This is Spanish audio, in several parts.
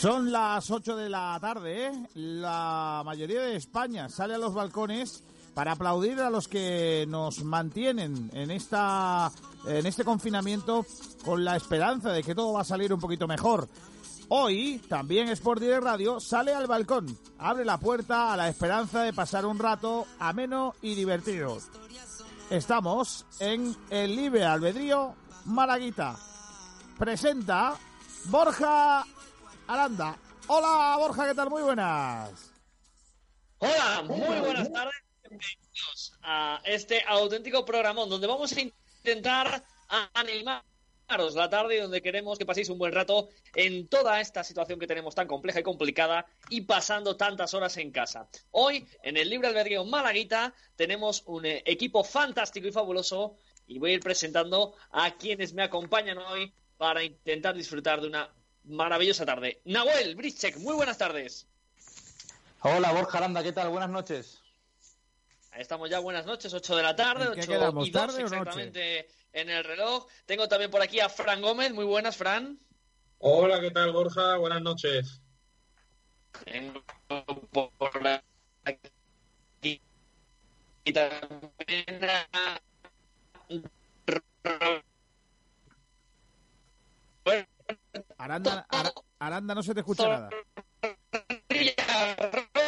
Son las 8 de la tarde. ¿eh? La mayoría de España sale a los balcones para aplaudir a los que nos mantienen en esta en este confinamiento con la esperanza de que todo va a salir un poquito mejor. Hoy también Sport Direct Radio sale al balcón, abre la puerta a la esperanza de pasar un rato ameno y divertido. Estamos en el Libre Albedrío Malaguita. Presenta Borja Aranda. Hola Borja, ¿qué tal? Muy buenas. Hola, muy buenas tardes. Bienvenidos a este auténtico programón donde vamos a intentar animaros la tarde y donde queremos que paséis un buen rato en toda esta situación que tenemos tan compleja y complicada y pasando tantas horas en casa. Hoy, en el Libre Albedrío Malaguita, tenemos un eh, equipo fantástico y fabuloso y voy a ir presentando a quienes me acompañan hoy para intentar disfrutar de una maravillosa tarde. Nahuel Brichek, muy buenas tardes. Hola Borja Aranda, ¿qué tal? Buenas noches. Ahí estamos ya, buenas noches, 8 de la tarde, ¿En qué 8 quedamos, y 2 tarde exactamente en el reloj. Tengo también por aquí a Fran Gómez, muy buenas, Fran. Hola, ¿qué tal, Borja? Buenas noches. Tengo por aquí y también a Aranda, Ara- Aranda, no se te escucha nada.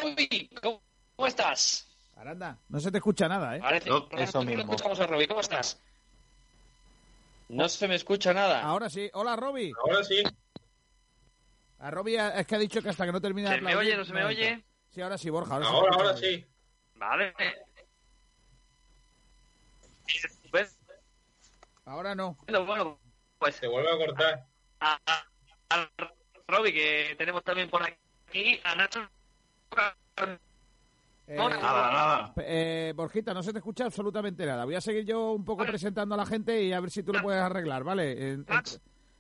Roby, ¿cómo estás? Aranda, no se te escucha nada, ¿eh? Parece, No, eso que no mismo. escuchamos a Roby, ¿cómo estás? No se me escucha nada. Ahora sí. Hola, Roby. Ahora sí. A Roby es que ha dicho que hasta que no termine ¿Se me oye, no se me oye? Sí, ahora sí, Borja. Ahora, Ahora, sí. ahora sí. Vale. Ahora no. Bueno, bueno, pues Se vuelve a cortar. A, a- que tenemos también por aquí, a Nacho. Eh. Nada, nada. eh, Borjita, no se te escucha absolutamente nada. Voy a seguir yo un poco presentando a la gente y a ver si tú lo puedes arreglar, ¿vale? En- en-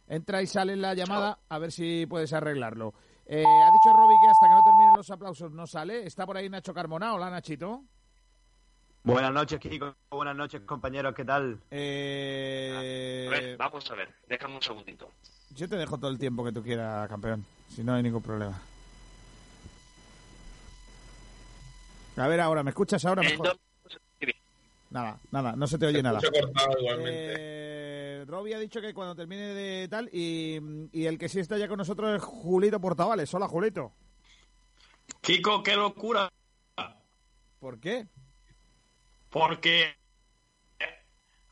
entra y sale en la llamada a ver si puedes arreglarlo. Eh, ha dicho Roby que hasta que no terminen los aplausos no sale. Está por ahí Nacho Carmona. Hola, Nachito. Buenas noches, Kiko. Buenas noches, compañeros. ¿Qué tal? Eh, A ver, vamos a ver, déjame un segundito. yo te dejo todo el tiempo que tú quieras, campeón. Si no hay ningún problema. A ver ahora, ¿me escuchas ahora mejor? dos- Nada, nada, no se te oye nada. Se ha cortado igualmente. Eh, Robbie ha dicho que cuando termine de tal y, y el que sí está ya con nosotros es Julito Portavales. Hola, Julito. Kiko, qué locura. ¿Por qué? Porque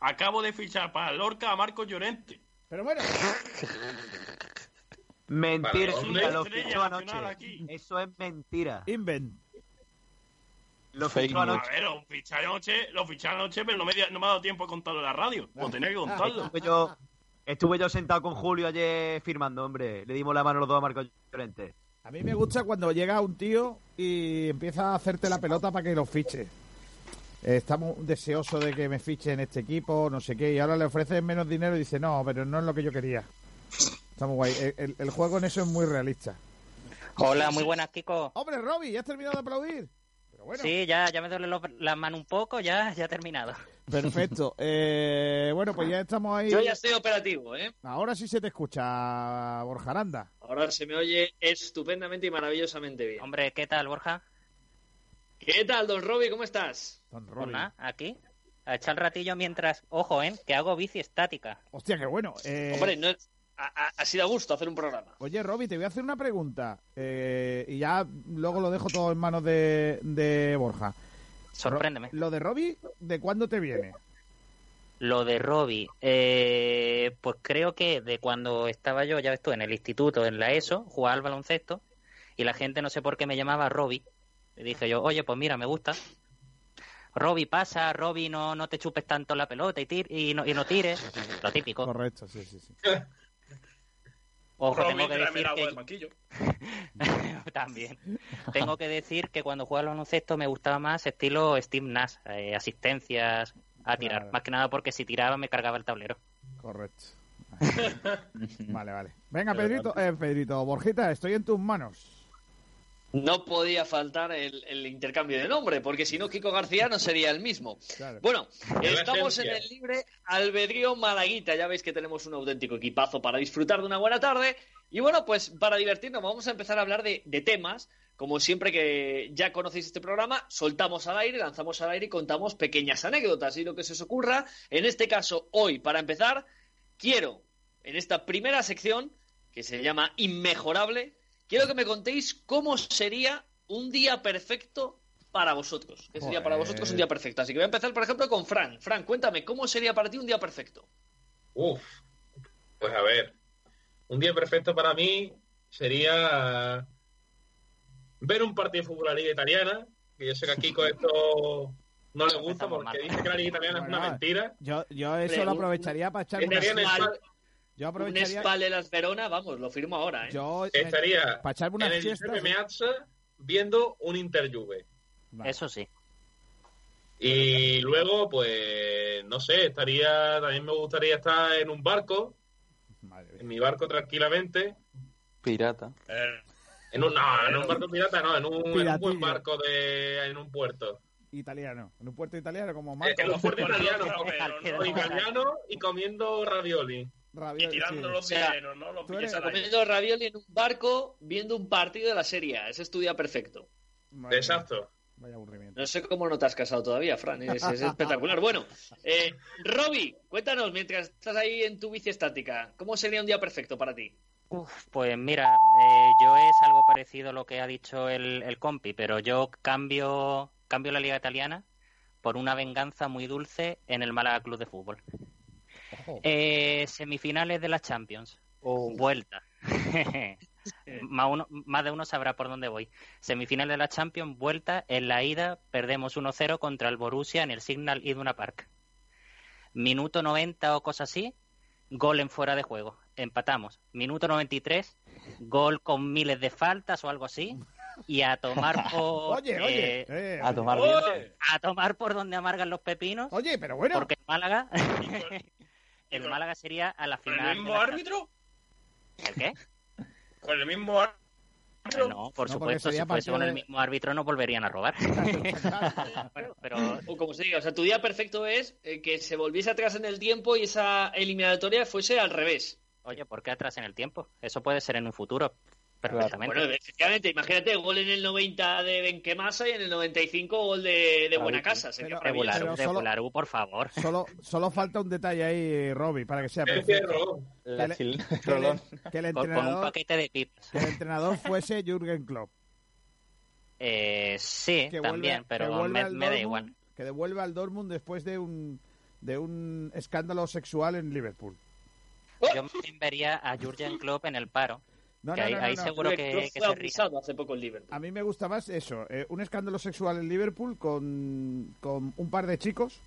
acabo de fichar para Lorca a Marco Llorente. Pero bueno, Mentira, Vale, lo fichó anoche. aquí. Eso es mentira. invent. Lo Fake fichó news. anoche. A ver, lo fiché anoche, lo fiché anoche, pero no me, no me ha dado tiempo de contarlo en la radio. Pues tenía que contarlo. Estuve yo, estuve yo sentado con Julio ayer firmando, hombre. Le dimos la mano los dos a Marco Llorente. A mí me gusta cuando llega un tío y empieza a hacerte la pelota para que lo fiche. Estamos deseosos de que me fiche en este equipo, no sé qué, y ahora le ofrecen menos dinero y dice, no, pero no es lo que yo quería. Estamos guay. El, el- el juego en eso es muy realista. Hola, muy buenas, Kiko. Hombre, Robbie, ¿ya has terminado de aplaudir? Pero bueno. Sí, ya, ya me duele lo- la mano un poco, ya, ya he terminado. Perfecto. Eh, bueno, pues ya estamos ahí. Yo ya estoy operativo, ¿eh? Ahora sí se te escucha, Borja Aranda. Ahora se me oye estupendamente y maravillosamente bien. Hombre, ¿qué tal, Borja? ¿Qué tal, don Roby? ¿Cómo estás? Don Pues Robbie. nada, aquí. A echar el ratillo mientras, ojo, ¿eh? Que hago bici estática. Hostia, qué bueno. Eh, Hombre, no, ha, ha- ha sido a gusto hacer un programa. Oye, Robbie, te voy a hacer una pregunta. eh, y ya luego lo dejo todo en manos de, de Borja. Sorpréndeme. Lo de Robbie, ¿de cuándo te viene? Lo de Robbie, eh, pues creo que de cuando estaba yo, ya ves tú, en el instituto, en la ESO, jugaba al baloncesto, y la gente no sé por qué me llamaba Robbie. Le dije yo, oye, pues mira, me gusta. Robbie pasa, Robbie no, no te chupes tanto la pelota y, tir- y, no, y no tires. Lo típico. Correcto, sí, sí, sí. Ojo, tengo que decir agua que... del. También. Tengo que decir que cuando jugaba al baloncesto me gustaba más estilo Steve Nash, eh, asistencias a tirar. Claro. Más que nada porque si tiraba me cargaba el tablero. Correcto. Vale, vale. Venga, Pedrito, eh, Pedrito, Borjita, estoy en tus manos. No podía faltar el, el intercambio de nombre, porque si no, Kiko García no sería el mismo. Claro. Bueno, estamos en el libre albedrío Malaguita. Ya veis que tenemos un auténtico equipazo para disfrutar de una buena tarde. Y bueno, pues para divertirnos vamos a empezar a hablar de, de temas. Como siempre que ya conocéis este programa, soltamos al aire, lanzamos al aire y contamos pequeñas anécdotas y lo que se os ocurra. En este caso, hoy, para empezar, quiero, en esta primera sección, que se llama Inmejorable, quiero que me contéis cómo sería un día perfecto para vosotros. ¿Qué sería para vosotros un día perfecto? Así que voy a empezar, por ejemplo, con Fran. Fran, cuéntame, ¿cómo sería para ti un día perfecto? Uf, pues a ver, un día perfecto para mí sería ver un partido de fútbol a la liga italiana, que yo sé que a Kiko esto no le gusta porque dice que la liga italiana es una mentira. Yo, yo eso lo aprovecharía para echarme un una Yo Un aprovecharía. Las Verona, vamos, lo firmo ahora, ¿eh? Yo estaría para echarme unas en el siestas. Giuseppe Meazza viendo un Inter Juve. Vale. Eso sí. Y luego, pues, no sé, estaría, también me gustaría estar en un barco, Madre en mi barco tranquilamente. Pirata. En un, no, en un barco pirata, no, en un, en un buen barco de, en un puerto. Italiano. En un puerto italiano como Eh, Marco. en los puertos Con el italianos, otro, con- pero con no- italiano y comiendo ravioli. Y tirando sí. los O sea, dineros, ¿no? Los eres-. Comiendo ravioli en un barco, viendo un partido de la Serie A. Ese es tu día perfecto. Madre Exacto. Vaya aburrimiento. No sé cómo no te has casado todavía, Fran. Es, es espectacular. Bueno, eh, Roby, cuéntanos, mientras estás ahí en tu bici estática, ¿cómo sería un día perfecto para ti? Uf, pues mira, eh, yo es algo parecido a lo que ha dicho el, el compi, pero yo cambio, cambio la liga italiana por una venganza muy dulce en el Málaga Club de Fútbol. Eh, semifinales de la Champions. Oh, Vuelta. más, uno- más de uno sabrá por dónde voy. Semifinales de la Champions, vuelta. En la ida perdemos 1-0 contra el Borussia en el Signal Iduna Park. Minuto 90 o cosa así, gol en fuera de juego. Empatamos. Minuto 93, gol con miles de faltas o algo así. Y a tomar por Oye, oye. eh, eh, a tomar ¡Oye! a tomar por donde amargan los pepinos. Oye, pero bueno. Porque el Málaga, el con- Málaga sería a la ¿Con final. el de mismo árbitro? ¿El qué? ¿Con el mismo árbitro? No, por No, supuesto, si fuese con de- el mismo árbitro no volverían a robar. Bueno, pero O como se diga, o sea, tu día perfecto es eh, que se volviese atrás en el tiempo y esa eliminatoria fuese al revés. oye, ¿por qué atrás en el tiempo? Eso puede ser en un futuro perfectamente. Bueno, efectivamente, imagínate, gol en el 90 de Benquemasa y en el 95 gol de, de Buena Casa. Sería Pero- maravilloso. Regular, regular, por favor. Solo, solo falta un detalle ahí, Robbie, para que sea Es perfecto. Que, el Con, con un entrenador, paquete de pipas. que el entrenador fuese Jürgen Klopp. Eh, sí, Que también, vuelve- pero me, da igual. Que devuelve al Dortmund después de un, de un escándalo sexual en Liverpool. Yo me vería a Jurgen Klopp en el paro. No, que no, ahí, no, no, ahí seguro que, que fue se ríe. hace poco en Liverpool. A mí me gusta más eso, eh, un escándalo sexual en Liverpool con, con un par de chicos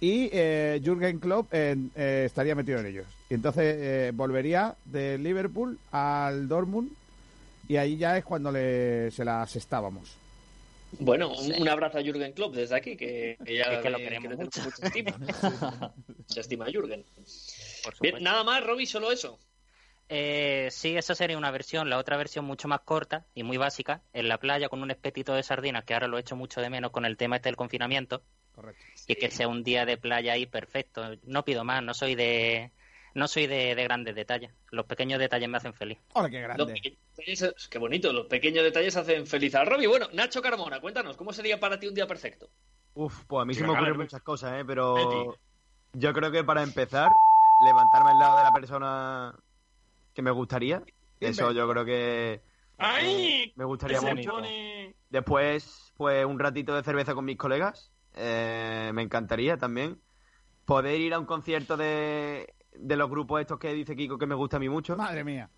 y eh, Jürgen Klopp eh, eh, estaría metido en ellos. Y entonces eh, volvería de Liverpool al Dortmund y ahí ya es cuando le, se las estábamos. Bueno, un, un abrazo a Jürgen Klopp desde aquí, que, que ya Es que lo queremos le mucho. mucha estima. Mucha estima a Jürgen. Bien, nada más, Roby, solo eso. Eh, sí, esa sería una versión. La otra versión mucho más corta y muy básica, en la playa con un espetito de sardinas, que ahora lo echo mucho de menos con el tema este del confinamiento, Correcto. y que sea un día de playa ahí perfecto. No pido más, no soy de no soy de, de grandes detalles. Los pequeños detalles me hacen feliz. ¡Hola, qué Los grande! pequeños detalles- qué bonito, los pequeños detalles hacen feliz al Roby. Bueno, Nacho Carmona, cuéntanos, ¿cómo sería para ti un día perfecto? Uf, pues a mí se me ocurren bacán. muchas cosas, ¿eh? Pero Betty. yo creo que para empezar, levantarme al lado de la persona que me gustaría. Eso yo creo que ¡Ay! me gustaría mucho. pone- Después, pues un ratito de cerveza con mis colegas. eh, me encantaría también. Poder ir a un concierto de, de los grupos estos que dice Kiko que me gusta a mí mucho. Madre mía.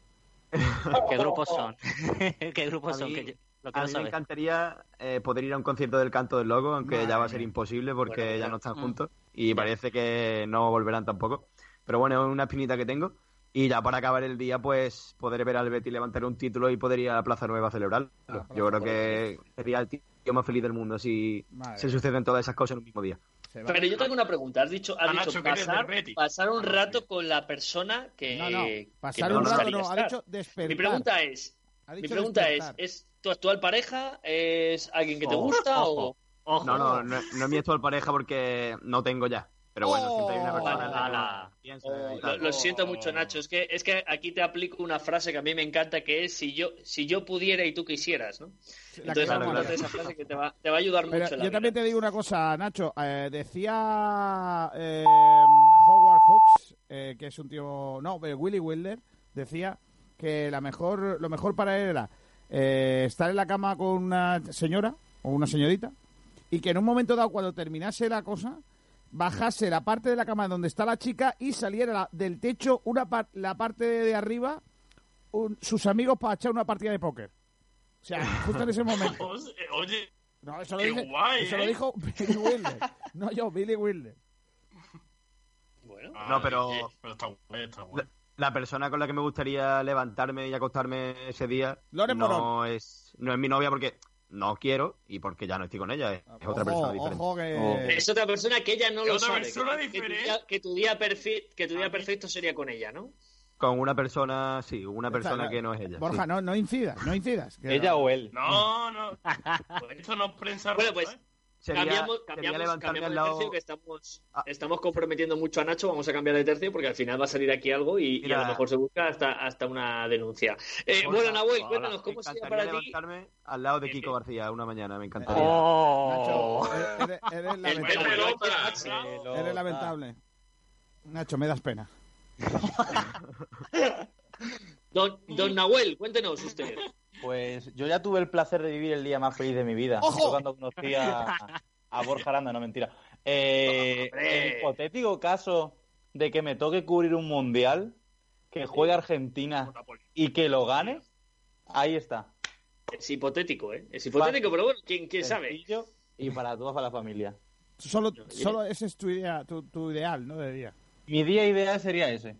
¿Qué grupos son? ¿Qué grupos A son? mí- Que yo- lo A quiero mí me encantaría eh, poder ir a un concierto del Canto del Loco, aunque Madre ya va a ser imposible porque Bueno, ya ya. no están Mm. juntos y parece que no volverán tampoco. Pero bueno, es una espinita que tengo. Y ya para acabar el día, pues poder ver al Betis levantar un título y poder ir a la Plaza Nueva a celebrarlo. Ah, Yo creo que sería el tío más feliz del mundo si Madre se suceden todas esas cosas en un mismo día. Pero yo tengo una pregunta. Has dicho, has Ah, dicho pasar, pasar un Ah, rato con la persona que. No, no, que pasar no un rato no, ha dicho despertar. Mi pregunta es, mi pregunta es, es, tu actual pareja? ¿Es alguien que te Ojo, gusta ojo. o...? Ojo. No, no, no, no es mi actual pareja porque no tengo ya. Pero bueno, siempre hay una Oh, persona en la que ala. piensa Oh, lo, siento mucho, Nacho. Es que, es que aquí te aplico una frase que a mí me encanta, que es si yo, si yo pudiera y tú quisieras, ¿no? La Entonces, claro, esa frase que te va, te va a ayudar Pero mucho en la yo vida. también te digo una cosa, Nacho. Eh, decía eh, Howard Hawks, eh, que es un tío. No, eh, Willy Wilder, decía que la mejor, lo mejor para él era eh, estar en la cama con una señora o una señorita y que en un momento dado, cuando terminase la cosa, bajase la parte de la cama donde está la chica y saliera la- del techo una par- la parte de arriba un- sus amigos para echar una partida de póker. O sea, justo en ese momento. Oye, No, eso lo, Qué dije- guay, eso lo ¿eh? dijo Billy Wilder. No yo, Billy Wilder. Bueno, No, pero- Ay, pero está guay, está guay. La persona con la que me gustaría levantarme y acostarme ese día Loren no Morón. es, no es mi novia porque no quiero y porque ya no estoy con ella. Es, es otra persona diferente. Ojo que... Oh. es otra persona que ella no Es lo otra sabe. persona que, que tu día, que tu día perfe- que tu día A mí- perfecto sería con ella, ¿no? Con una persona, sí, una persona que no es ella. Borja, sí. no, no incidas, no incidas. ¿Ella o él? No, no. Esto no es prensa Bueno, rosa, pues, ¿eh? Sería, cambiamos, cambiamos, cambiamos de lado. tercio que estamos, Ah. estamos comprometiendo mucho a Nacho, vamos a cambiar de tercio porque al final va a salir aquí algo y, y a lo mejor se busca hasta, hasta una denuncia. Eh, bueno, Nahuel, hola. cuéntanos, ¿cómo sería para ti? al lado de Kiko García una mañana, me encantaría. Oh. Nacho, eres, lamentable. pelota. Eres lamentable. Nacho, me das pena. Don, don Nahuel, cuéntenos usted. Pues yo ya tuve el placer de vivir el día más feliz de mi vida. ¡Ojo! Cuando conocí a, a Borja Aranda, no mentira. Eh, en hipotético caso de que me toque cubrir un mundial, que juegue Argentina y que lo gane, ahí está. Es hipotético, ¿eh? Es hipotético, pero bueno, ¿quién, quién sabe? Y para toda la familia. Solo, solo ese es tu idea, tu, tu ideal, ¿no? De día. Mi día ideal sería ese.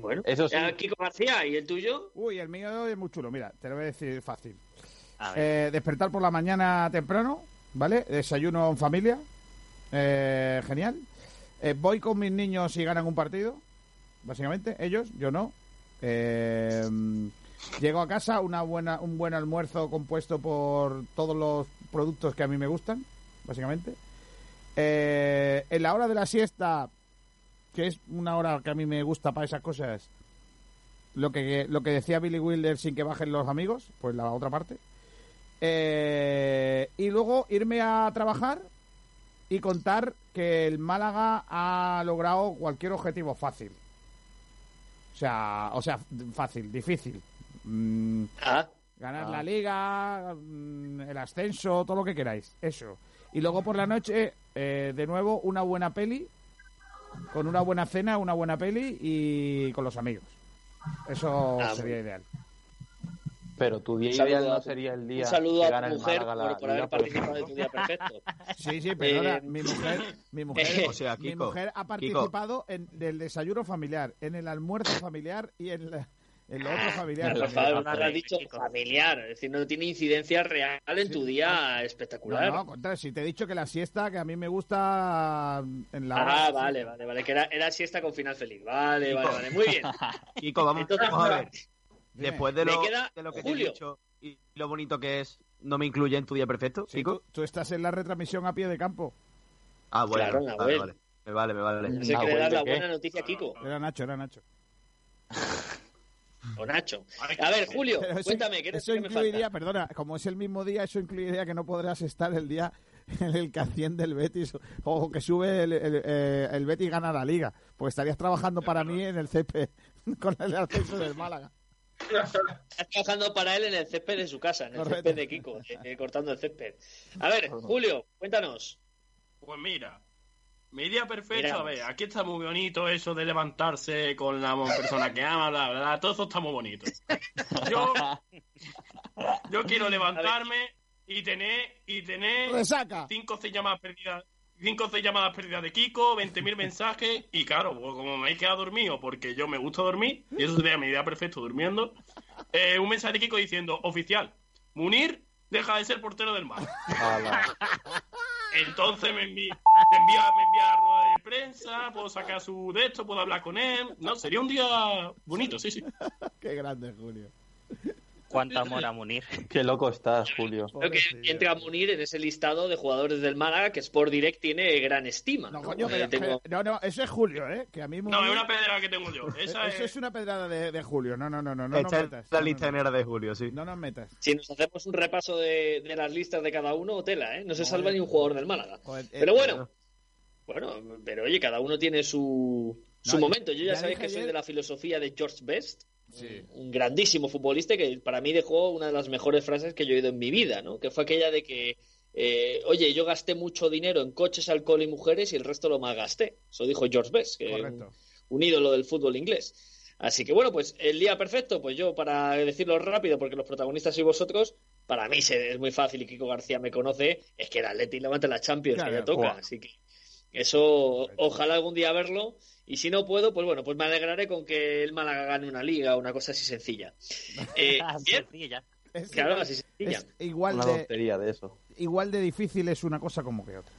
Bueno, Eso sí. Kiko García, ¿y el tuyo? Uy, el mío es muy chulo. Mira, te lo voy a decir fácil. A ver. Eh, despertar por la mañana temprano, ¿vale? Desayuno en familia. Eh, genial. Eh, voy con mis niños y ganan un partido, básicamente. Ellos, yo no. Eh, llego a casa, una buena, un buen almuerzo compuesto por todos los productos que a mí me gustan, básicamente. Eh, en la hora de la siesta, que es una hora que a mí me gusta para esas cosas, lo que, lo que decía Billy Wilder sin que bajen los amigos, pues la otra parte. Eh, y luego irme a trabajar y contar que el Málaga ha logrado cualquier objetivo fácil. O sea, o sea, fácil, difícil. Mm, Ah, ganar Ah. la liga, mm, el ascenso, todo lo que queráis. Eso. Y luego por la noche, eh, de nuevo, una buena peli, con una buena cena, una buena peli y con los amigos. Eso Ah, sería ideal. Pero tu día ideal a no sería el día un saludo que a tu el mujer la por, haber participado de tu día perfecto. Sí, sí, perdona, Eh, mi mujer, mi mujer, O sea, mi Kiko, mujer ha participado en el desayuno familiar, en el almuerzo familiar y en, la- en lo otro familiar. También. favor, no lo has dicho familiar, es decir, no tiene incidencia real en tu día espectacular. No, no, contra, si te he dicho que la siesta, que a mí me gusta en la Ah, hora- vale, vale, vale, que era, era siesta con final feliz. Vale, vale, vale, muy bien. Kiko, vamos, Entonces, vamos a ver. Después de lo, queda de lo que Julio. te he dicho y lo bonito que es, ¿no me incluye en tu día perfecto, Sí, Kiko? tú, tú estás en la retransmisión a pie de campo. Ah, bueno, Claro, vale, Nahuel. vale. Me vale, me vale. No sé Ah, qué le das la buena noticia a Kiko Era Nacho, era Nacho. o Nacho. A ver, Julio, Pero eso, cuéntame, ¿qué, eso incluiría, falta? perdona, como es el mismo día, eso incluiría que no podrás estar el día en el que asciende el Betis o que sube el, el, eh, el Betis gana la liga. Pues estarías trabajando para mí en el CP con el ascenso del Málaga. Estás trabajando para él en el césped de su casa, en el Correcto. césped de Kiko, eh, cortando el césped. A ver, Julio, cuéntanos. Pues mira, mi día perfecto, Mira. a ver, aquí está muy bonito eso de levantarse con la persona que ama, bla, bla, bla, todo eso está muy bonito. Yo, yo quiero levantarme y tener, y tener Resaca. cinco o seis llamadas perdidas, cinco o seis llamadas perdidas de Kiko, 20.000 mensajes, y claro, pues como me he quedado dormido, porque yo me gusta dormir, y eso sería mi idea perfecto durmiendo, eh, un mensaje de Kiko diciendo, oficial, Munir deja de ser portero del mar. Entonces me envía, te envía, me envía a rueda de prensa, puedo sacar su de esto, puedo hablar con él. No, sería un día bonito, sí, sí. Qué grande, Julio. Cuánto amor a Munir. Qué loco estás, Julio. Creo que entra Munir en ese listado de jugadores del Málaga que Sport Direct tiene gran estima. No, ¿no? coño, Eh, pero- tengo- pero- no, no, eso es Julio, ¿eh? Que a mí No, es una pedra que tengo yo. Esa Eso es... es una pedrada de, de Julio. No, no, no, no, no Esta metas. la No, lista no, negra de julio, sí. No nos metas. Si nos hacemos un repaso de, de las listas de cada uno, tela, ¿eh? No se salva ni un jugador del Málaga. Joder, eh, Pero bueno, bueno, pero oye, cada uno tiene su, su No, momento. Yo ya, ya sabéis que soy de la filosofía de George Best, Sí. un grandísimo futbolista que para mí dejó una de las mejores frases que yo he oído en mi vida, ¿no? Que fue aquella de que, eh, oye, yo gasté mucho dinero en coches, alcohol y mujeres y el resto lo malgasté. Eso dijo George Best, que un ídolo del fútbol inglés. Así que bueno, pues el día perfecto, pues yo para decirlo rápido, porque los protagonistas sois vosotros, para mí es muy fácil y Kiko García me conoce, es que el Atleti levanta la Champions, Claro, que ya toca. Así que eso, ojalá algún día verlo. Y si no puedo, pues bueno, pues me alegraré con que el Málaga gane una liga o una cosa así sencilla. Eh, Sencilla. Es claro, igual- así sencilla. es igual Una de, de eso. igual de difícil es una cosa como que otra.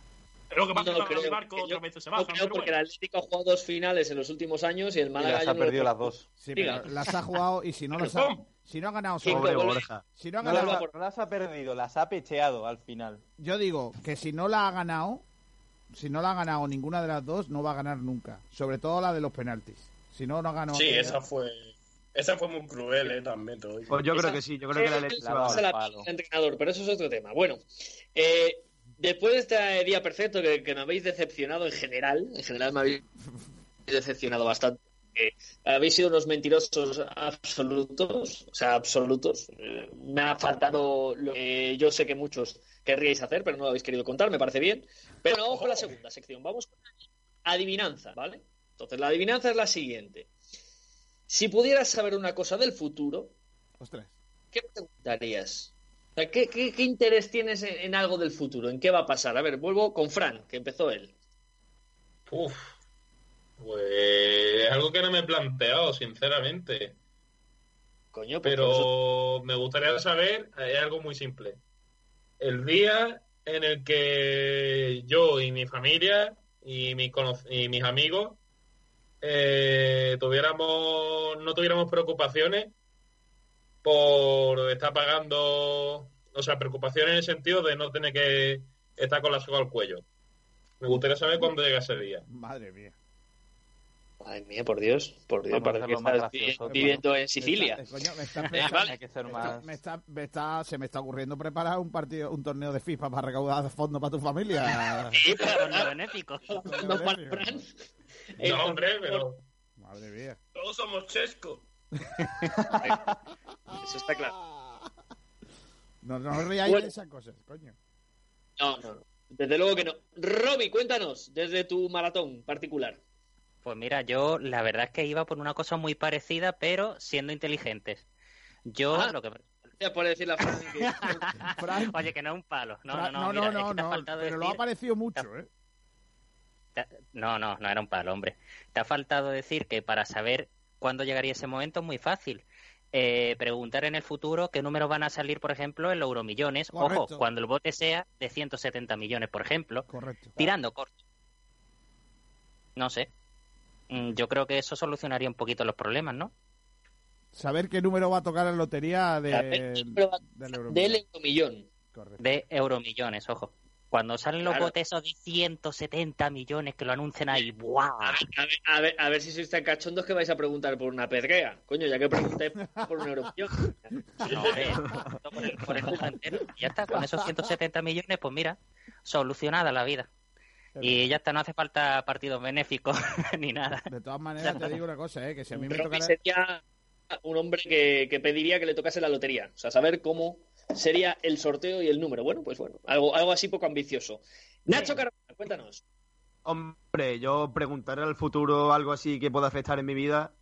Lo que pasa No es que creo, el barco porque otras yo- veces se no baja. creo pero porque bueno. el Atlético ha jugado dos finales en los últimos años y el Y Málaga las yo ha perdido las dos. Sí, pero las ha jugado y si no las ha, si no ha ganado vuelve- Borja. si no ha No ganado, las, no las ha perdido, las ha pecheado al final. yo digo que si no la ha ganado, si no la ha ganado ninguna de las dos, no va a ganar nunca. Sobre todo la de los penaltis. Si no, no ha ganado. Sí, esa fue, esa fue muy cruel, ¿eh? También digo. Pues yo creo que sí, yo creo que la Leti se La el entrenador, pero eso es otro tema. Bueno, eh, después de este día perfecto que, que me habéis decepcionado en general, en general me habéis decepcionado bastante. Habéis sido unos mentirosos absolutos, o sea, absolutos. Eh, me ha faltado lo que yo sé que muchos querríais hacer, pero no lo habéis querido contar, me parece bien. Pero vamos con la segunda sección, vamos con la adivinanza, ¿vale? Entonces, la adivinanza es la siguiente. Si pudieras saber una cosa del futuro, Ostras. ¿qué preguntarías? O sea, ¿qué, qué, qué interés tienes en, en algo del futuro? ¿En qué va a pasar? A ver, vuelvo con Fran, que empezó él. Uf, pues es algo que no me he planteado, sinceramente. Coño, pues eso- Pero me gustaría saber, es algo muy simple. El día en el que yo y mi familia y, y mis amigos eh, tuviéramos, no tuviéramos preocupaciones por estar pagando, o sea, preocupaciones en el sentido de no tener que estar con la soga al cuello. Me gustaría saber cuándo llega ese día. Madre mía. Ay, mía, por Dios, por Dios, Vamos a parece que estás gracioso, viviendo en Sicilia. Está- eh, coño, me está está- está- se me está ocurriendo preparar un partido, un torneo de FIFA para recaudar fondos para tu familia. Sí, pero No, benéfico. no para hombre, torneo- pero Madre mía. Todos somos chesco. Eso está claro. No, no os riáis Bueno. de esas cosas, coño. No, no, no. Desde luego que no. Roby, cuéntanos, desde tu maratón particular. Pues mira, yo la verdad es que iba por una cosa muy parecida, pero siendo inteligentes. Yo Ah. lo que... Ya por decirle a Fran que... Oye, que no es un palo. No, no, no, no, mira, no, es que te ha no, faltado pero lo ha decir- parecido mucho, ¿eh? No, no, no era un palo, hombre. Te ha faltado decir que para saber cuándo llegaría ese momento es muy fácil. Eh, preguntar en el futuro qué números van a salir, por ejemplo, en los euromillones. Correcto. Ojo, cuando el bote sea de 170 millones, por ejemplo. Correcto. Tirando corto. No sé. Mm, Yo creo que eso solucionaría un poquito los problemas, ¿no? Saber qué número va a tocar la lotería de, del Euromillón. Del euromillón. Correcto. De euromillones, ojo. Cuando salen los Claro. botes esos de 170 millones que lo anuncian ahí, ¡buah! A ver, a ver, a ver, si sois tan cachondos que vais a preguntar por una pedrea. Coño, ya que preguntáis por un euromillón. No, hombre, por el, por el mundo entero. Y Ya está, con esos 170 millones, pues mira, solucionada la vida. Y ya está, no hace falta partidos benéficos ni nada. De todas maneras, te digo una cosa, ¿eh? Que si a mí me tocara... sería un hombre que, que pediría que le tocase la lotería. O sea, saber cómo sería el sorteo y el número. Bueno, pues bueno, algo, algo así poco ambicioso. Nacho Carvajal, cuéntanos. Hombre, yo preguntaré al futuro algo así que pueda afectar en mi vida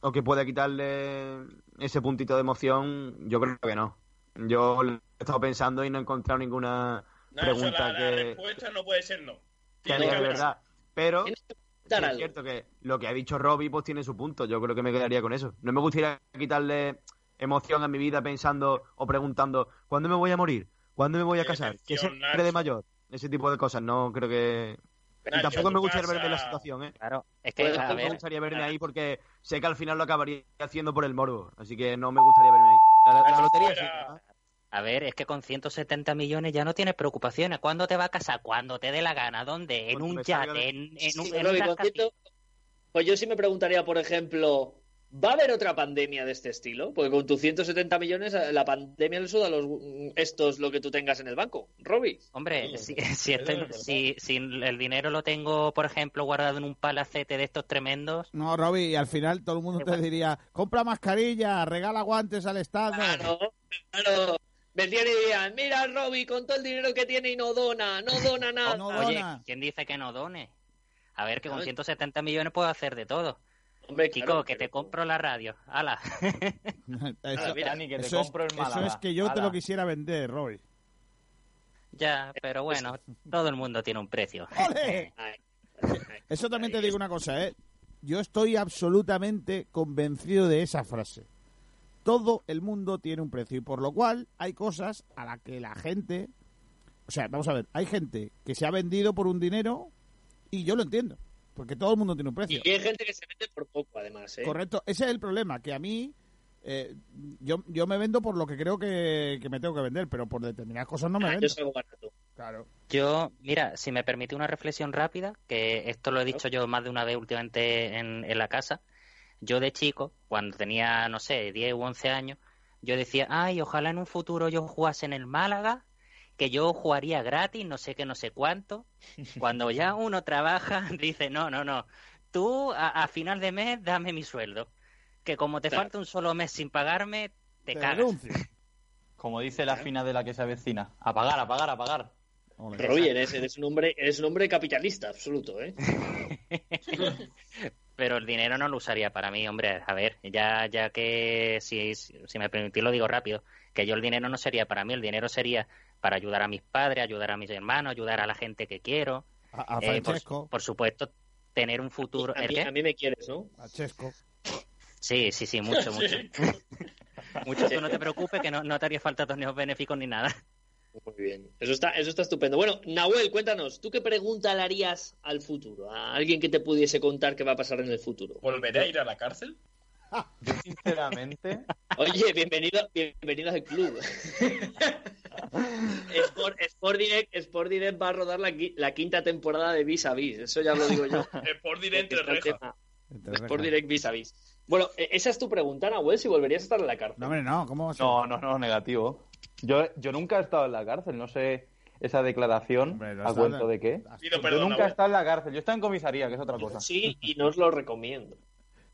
o que pueda quitarle ese puntito de emoción, yo creo que no. Yo lo he estado pensando y no he encontrado ninguna Nacho, pregunta la, la que, respuesta no puede ser no. Tiene que verdad. Pero es cierto que lo que ha dicho Robbie pues tiene su punto. Yo creo que me quedaría con eso. No me gustaría quitarle emoción a mi vida pensando o preguntando ¿cuándo me voy a morir? ¿Cuándo me voy a casar? ¿Qué seré de mayor? Ese tipo de cosas. No creo que... Y tampoco me gustaría verme en la situación, ¿eh? Claro, es que, Pues, a Tampoco me ver, gustaría verme ahí porque sé que al final lo acabaría haciendo por el morbo. Así que no me gustaría verme ahí. La, la lotería sí. A ver, es que con 170 millones ya no tienes preocupaciones. ¿Cuándo te va a casar? Cuando te dé la gana. ¿Dónde? En un yate, de- en, en un, Sí, en un Pues yo sí me preguntaría, por ejemplo, ¿va a haber otra pandemia de este estilo? Porque con tus 170 millones, eh, la pandemia le suda a los estos lo que tú tengas en el banco. Robbie. Hombre, Sí, si, si, el dinero lo tengo, por ejemplo, guardado en un palacete de estos tremendos, No, Robbie, y al final todo el mundo te diría, compra mascarilla, regala guantes al Estado. Claro, claro. Vendrían y dirían, mira Robbie, con todo el dinero que tiene y no dona, no dona nada. No oye, dona. ¿quién dice que no done? A ver, que con Claro. 170 millones puedo hacer de todo. Hombre, Kiko, claro, que te compro la radio. ¡Hala! Eso, mira, Dani, que te eso es, compro el eso es que yo te lo quisiera vender, Robbie. ya, pero bueno, todo el mundo tiene un precio. Eso también te digo una cosa, ¿eh? Yo estoy absolutamente convencido de esa frase. Todo el mundo tiene un precio y por lo cual hay cosas a las que la gente... O sea, vamos a ver, hay gente que se ha vendido por un dinero y yo lo entiendo, porque todo el mundo tiene un precio. Y hay gente que se vende por poco, además, ¿eh? Correcto, ese es el problema, que a mí eh, yo, yo me vendo por lo que creo que, que me tengo que vender, pero por determinadas cosas no me Ah, vendo. yo barato. Claro. Yo, mira, si me permite una reflexión rápida, que esto lo he dicho yo más de una vez últimamente en, en la casa. Yo de chico, cuando tenía, no sé, 10 u 11 años, yo decía, ay, ojalá en un futuro yo jugase en el Málaga, que yo jugaría gratis, no sé qué, no sé cuánto. Cuando ya uno trabaja, dice, no, no, no, tú a, a final de mes dame mi sueldo, que como te Claro. falta un solo mes sin pagarme, te, Te cagas. Como dice la fina de la que se avecina. A pagar, a pagar, a pagar. Eres, eres un hombre, eres un hombre capitalista, absoluto, ¿eh? Pero el dinero no lo usaría para mí, hombre. A ver, ya, ya que si, si me permitís lo digo rápido, que yo el dinero no sería para mí, el dinero sería para ayudar a mis padres, ayudar a mis hermanos, ayudar a la gente que quiero. A, a Eh, por, Francesco, por supuesto, tener un futuro. A ¿El mí, a mí me quieres, ¿no? a Chesco. Sí, sí, sí, mucho, mucho. mucho, tú no te preocupes que no, no te haría falta torneos benéficos ni nada. Muy bien. Eso está, eso está estupendo. Bueno, Nahuel, cuéntanos, ¿tú qué pregunta le harías al futuro? A alguien que te pudiese contar qué va a pasar en el futuro. ¿Volveré a ir a la cárcel? Yo, sinceramente, Oye, bienvenido, bienvenido al club. Sport, Sport Direct, Sport Direct va a rodar la, qui- la quinta temporada de Vis a Vis. Eso ya lo digo yo. Sport Direct. Entre Sport. Direct Vis a Vis. Bueno, eh, esa es tu pregunta, Nahuel, si volverías a estar en la cárcel. No, hombre, no, no, no, no, negativo. Yo, yo nunca he estado en la cárcel, no sé esa declaración Hombre, no a cuento de qué. Pido Yo nunca he estado en la cárcel, yo he estado en comisaría, que es otra cosa. Sí, y no os lo recomiendo.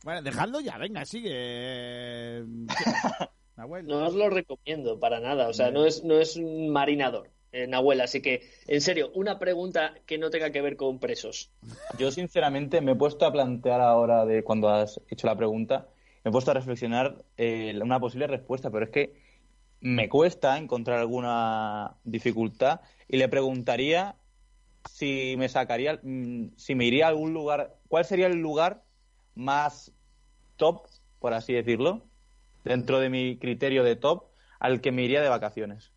Bueno, dejadlo ya, venga, sigue. Nahuel. No os lo recomiendo para nada. O sea, no es, no es un marinador, eh, Nahuel. Así que, en serio, una pregunta que no tenga que ver con presos. Yo sinceramente me he puesto a plantear ahora de cuando has hecho la pregunta, me he puesto a reflexionar eh, una posible respuesta, pero es que me cuesta encontrar alguna dificultad y le preguntaría si me sacaría, mm, si me iría a algún lugar, ¿cuál sería el lugar más top, por así decirlo, dentro de mi criterio de top, al que me iría de vacaciones?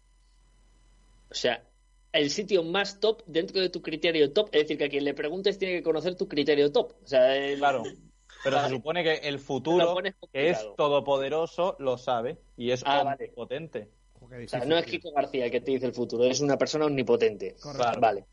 O sea, el sitio más top dentro de tu criterio top. Es decir, que a quien le preguntes tiene que conocer tu criterio top. O sea, el- Claro. Pero Vale. se supone que el futuro, que es todopoderoso, lo sabe y es Ah, vale. omnipotente. Qué O sea, no es. Kiko García el que te dice el futuro, es una persona omnipotente. Correcto. Vale.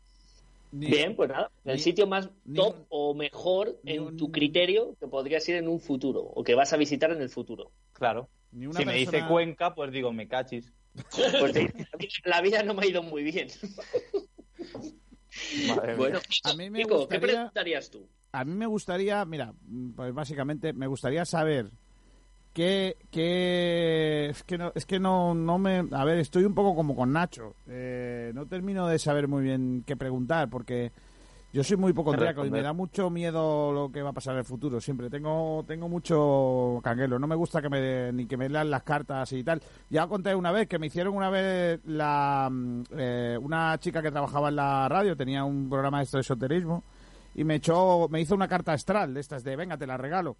Ni- Bien, pues nada. El ni- sitio más top o mejor en un- tu criterio que podrías ir en un futuro o que vas a visitar en el futuro. Claro. ni una Si me dice Cuenca, pues digo, me cachis. Pues te la vida no me ha ido muy bien. Madre mía. Bueno, A mí me Kiko, ¿qué preguntarías tú? A mí me gustaría, mira, pues básicamente me gustaría saber qué, qué es que no, es que no, no me, a ver, estoy un poco como con Nacho, Eh, no termino de saber muy bien qué preguntar porque yo soy muy hipocondríaco y me da mucho miedo lo que va a pasar en el futuro. Siempre tengo, tengo mucho canguelo. No me gusta que me ni que me lean las cartas y tal. Ya conté una vez que me hicieron una vez la mm, eh, una chica que trabajaba en la radio tenía un programa de de esoterismo y me echó, me hizo una carta astral de estas de venga te la regalo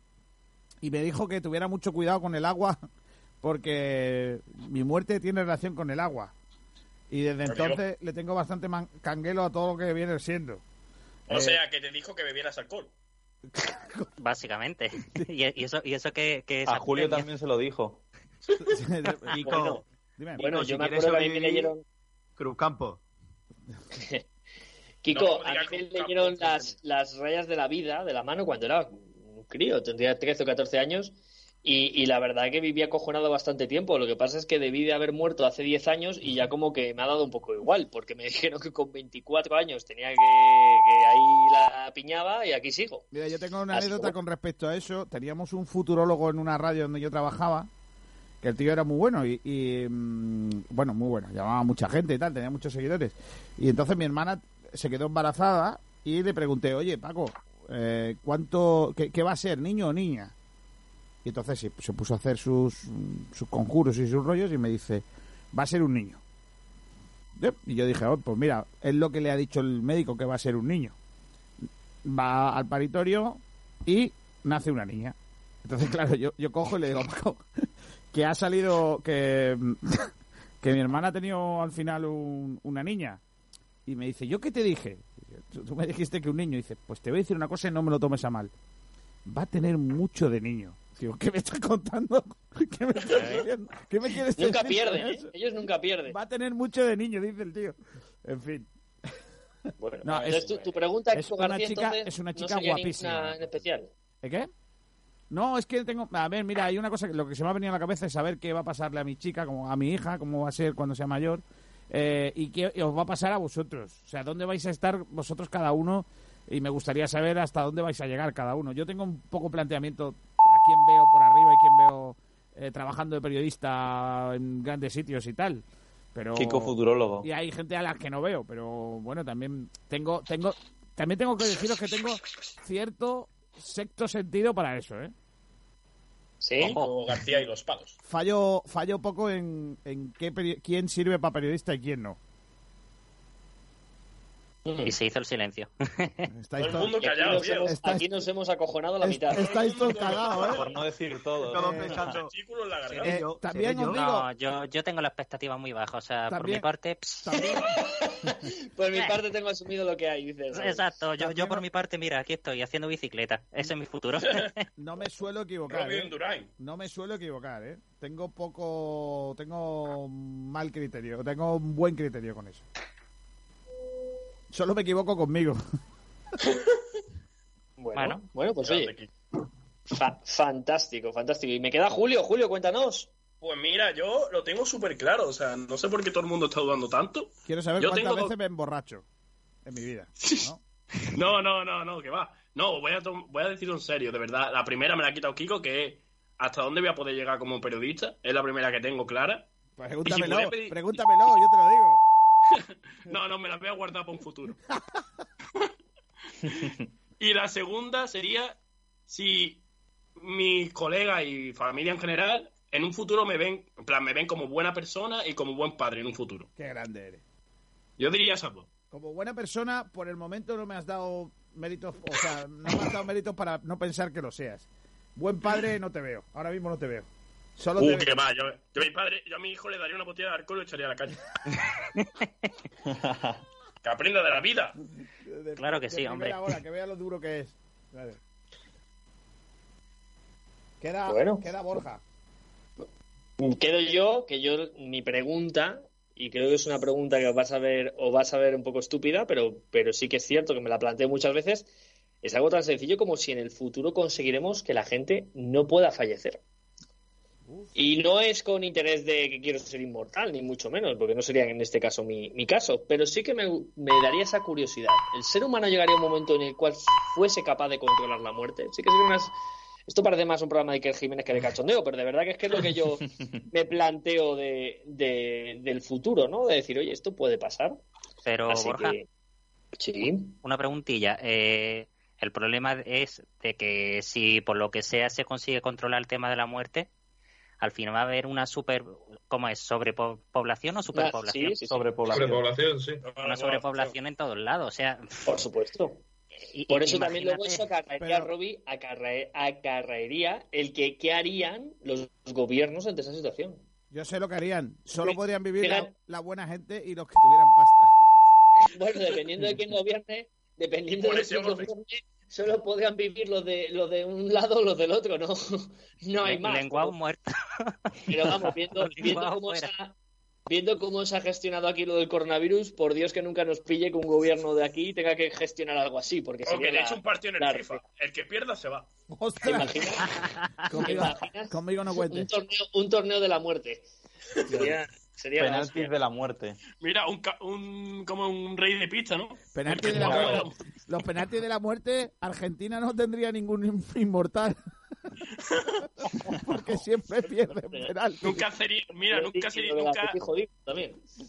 y me dijo que tuviera mucho cuidado con el agua porque mi muerte tiene relación con el agua y desde entonces le tengo bastante man- canguelo a todo lo que viene siendo. O Eh, sea, que te dijo que bebieras alcohol. Básicamente. y, y eso, y eso que, que es A Julio también se lo dijo. Kiko, Bueno, Dime. Bueno, si yo me quieres acuerdo que a mí me sobrevivir- leyeron... Cruzcampo. Kiko, No, a mí me leyeron las, las rayas de la vida de la mano cuando era un crío, tendría 13 o 14 años, y, y la verdad que viví acojonado bastante tiempo. Lo que pasa es que debí de haber muerto hace 10 años y ya como que me ha dado un poco igual, porque me dijeron que con 24 años tenía que, que ahí la piñaba y aquí sigo. Mira, yo tengo una Así anécdota con respecto a eso. Teníamos un futurólogo en una radio donde yo trabajaba, que el tío era muy bueno y, y, mm, bueno, muy bueno, llamaba a mucha gente y tal, tenía muchos seguidores. Y entonces mi hermana se quedó embarazada y le pregunté, oye, Paco, eh, ¿cuánto, qué, qué va a ser, niño o niña? Y entonces se, se puso a hacer sus, sus conjuros y sus rollos y me dice, va a ser un niño. Y yo dije, oh, pues mira, es lo que le ha dicho el médico que va a ser un niño va al paritorio y nace una niña. Entonces, claro, yo, yo cojo y le digo, Paco, que ha salido, que, que mi hermana ha tenido al final un- una niña. Y me dice, ¿yo qué te dije? Tú, tú me dijiste que un niño. Y dice, pues te voy a decir una cosa y no me lo tomes a mal. Va a tener mucho de niño. Digo, ¿qué me estás contando? ¿Qué me, estás diciendo? ¿Qué me quieres Nunca decir con pierden, ¿eh? ellos nunca pierden. Va a tener mucho de niño, dice el tío. En fin. Bueno, No, es- tu, tu pregunta, es una García, chica- entonces, es una chica guapísima. en especial. ¿De qué? No, es que tengo... A ver, mira, hay una cosa que lo que se me ha venido a la cabeza es saber qué va a pasarle a mi chica, como a mi hija, cómo va a ser cuando sea mayor, eh, y qué os va a pasar a vosotros. O sea, dónde vais a estar vosotros cada uno, y me gustaría saber hasta dónde vais a llegar cada uno. Yo tengo un poco planteamiento a quién veo por arriba y quién veo eh, trabajando de periodista en grandes sitios y tal. Pero... Kiko futurólogo. Y hay gente a las que no veo, pero bueno, también tengo, tengo, también tengo que deciros que tengo cierto sexto sentido para eso, ¿eh? ¿Sí? Como García y los palos. Fallo, fallo poco en, en qué quién sirve para periodista y quién no. Y se hizo el silencio. Estáis Todo el todos- mundo Y aquí, callado, nos tío. hemos, Estáis- aquí nos hemos acojonado la mitad. estáis todos cagados, ¿eh? Por no decir todo. Todos Eh, pensando, Artículo en la garganta. ¿seré Eh, yo? también digo- No, yo, yo tengo la expectativa muy baja. O sea, por mi parte, Por mi parte tengo asumido lo que hay, dices. exacto. Yo, yo por mi parte, mira, aquí estoy haciendo bicicleta. Ese es mi futuro. no me suelo equivocar, ¿eh? No me suelo equivocar, ¿eh? Tengo poco, tengo mal criterio, tengo un buen criterio con eso. Solo me equivoco conmigo. Bueno, Bueno. bueno, pues oye, fa- fantástico, fantástico. Y me queda Julio. Julio, cuéntanos. Pues mira, yo lo tengo súper claro. O sea, no sé por qué todo el mundo está dudando tanto. Quiero saber Yo cuántas tengo- veces me emborracho en mi vida. ¿no? No, no, no, no, que va. No, voy a, voy a decirlo en serio, de verdad. La primera me la ha quitado Kiko, que es hasta dónde voy a poder llegar como periodista. Es la primera que tengo clara. Pregúntamelo, pudiera pedir- pregúntamelo, yo te lo digo. No, no, me la voy a guardar para un futuro. y la segunda sería si mis colegas y familia en general en un futuro me ven, en plan, me ven como buena persona y como buen padre en un futuro. Qué grande eres. Yo diría esas dos. Como buena persona, por el momento no me has dado méritos, o sea, no me has dado méritos para no pensar que lo seas. Buen padre no te veo, ahora mismo no te veo. Solo Uh, te que va, yo, yo a mi padre, yo a mi hijo le daría una botella de alcohol y lo echaría a la calle. que aprenda de la vida. de- Claro que de sí, hombre. hora, que vea lo duro que es. Vale. Queda, Bueno. queda Borja. Quedo yo, que yo, mi pregunta, y creo que es una pregunta que os vas a ver, o vas a ver un poco estúpida, pero, pero sí que es cierto que me la planteo muchas veces, es algo tan sencillo como si en el futuro conseguiremos que la gente no pueda fallecer. Y no es con interés de que quiero ser inmortal, ni mucho menos, porque no sería en este caso mi, mi caso, pero sí que me, me daría esa curiosidad. ¿El ser humano llegaría a un momento en el cual fuese capaz de controlar la muerte? Sí que sería unas... Esto parece más un programa de Iker Jiménez que de cachondeo, pero de verdad que es que es lo que yo me planteo de, de- del futuro, ¿no? De decir, oye, esto puede pasar. Pero, Así Borja, que... Sí. una preguntilla. Eh, el problema es de que si por lo que sea se consigue controlar el tema de la muerte, al final va a haber una super... ¿Cómo es? ¿Sobrepoblación o superpoblación? Sí, sí, sí, Sobrepoblación. Sobrepoblación, sí. Una sobrepoblación en todos lados. O sea, por supuesto. y- Por eso también luego eso acarraería, Pero- Robbie, acarraería el que qué harían los gobiernos ante esa situación. Yo sé lo que harían. Solo podrían vivir la, la buena gente y los que tuvieran pasta. Bueno, dependiendo de quién gobierne, dependiendo de quién gobierne, solo podían vivir los de, los de un lado o los del otro, no, no hay más. Lenguado muerto. Pero vamos, viendo, viendo, cómo se ha, viendo cómo se ha gestionado aquí lo del coronavirus, por Dios que nunca nos pille que un gobierno de aquí tenga que gestionar algo así, porque O que le la- eche un partido en el FIFA. El que pierda se va. ¿Te imaginas? ¿Te Conmigo, imaginas? conmigo no Un cuentes. torneo, un torneo de la muerte. Sería, sería Penaltis de la muerte. Mira, un, ca- un como un rey de pista, ¿no? Penalti El de la muerte. Los penaltis de la muerte, Argentina no tendría ningún inmortal. Porque siempre pierden penaltis. Nunca sería, mira, nunca sería, nunca,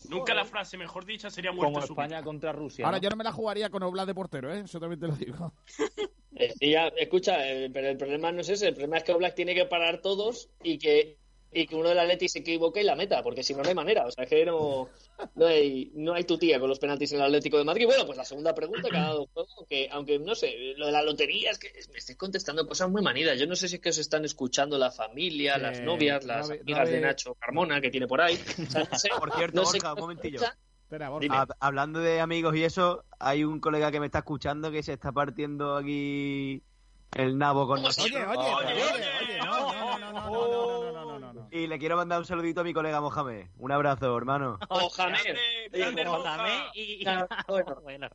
nunca la frase mejor dicha sería muerte Como súbita. España contra Rusia. Ahora ¿no? yo no me la jugaría con Oblak de portero, ¿eh? Eso también te lo digo. Eh, y ya, escucha, eh, pero el problema no es ese, el problema es que Oblak tiene que parar todos y que y que uno del Atleti se equivoque y la meta, porque si no, no hay manera. O sea, es que no, no, hay, no hay tu tía con los penaltis en el Atlético de Madrid. Bueno, pues la segunda pregunta que ha dado juego, que aunque no sé, lo de la lotería es que me estoy contestando cosas muy manidas. Yo no sé si es que os están escuchando la familia, Sí, las novias, no las no amigas de Nacho Carmona que tiene por ahí. O sea, no sé, Por cierto, no sé Borja, un momentillo. Espera, Borja. Hablando de amigos y eso, hay un colega que me está escuchando que se está partiendo aquí el nabo con ¿Cómo se nosotros. Oye, oye, Oye, oye, oye, oye, no, no, no, no, Y le quiero mandar un saludito a mi colega Mohamed. Un abrazo, hermano. Mohamed. Mohamed y... Claro, bueno. bueno.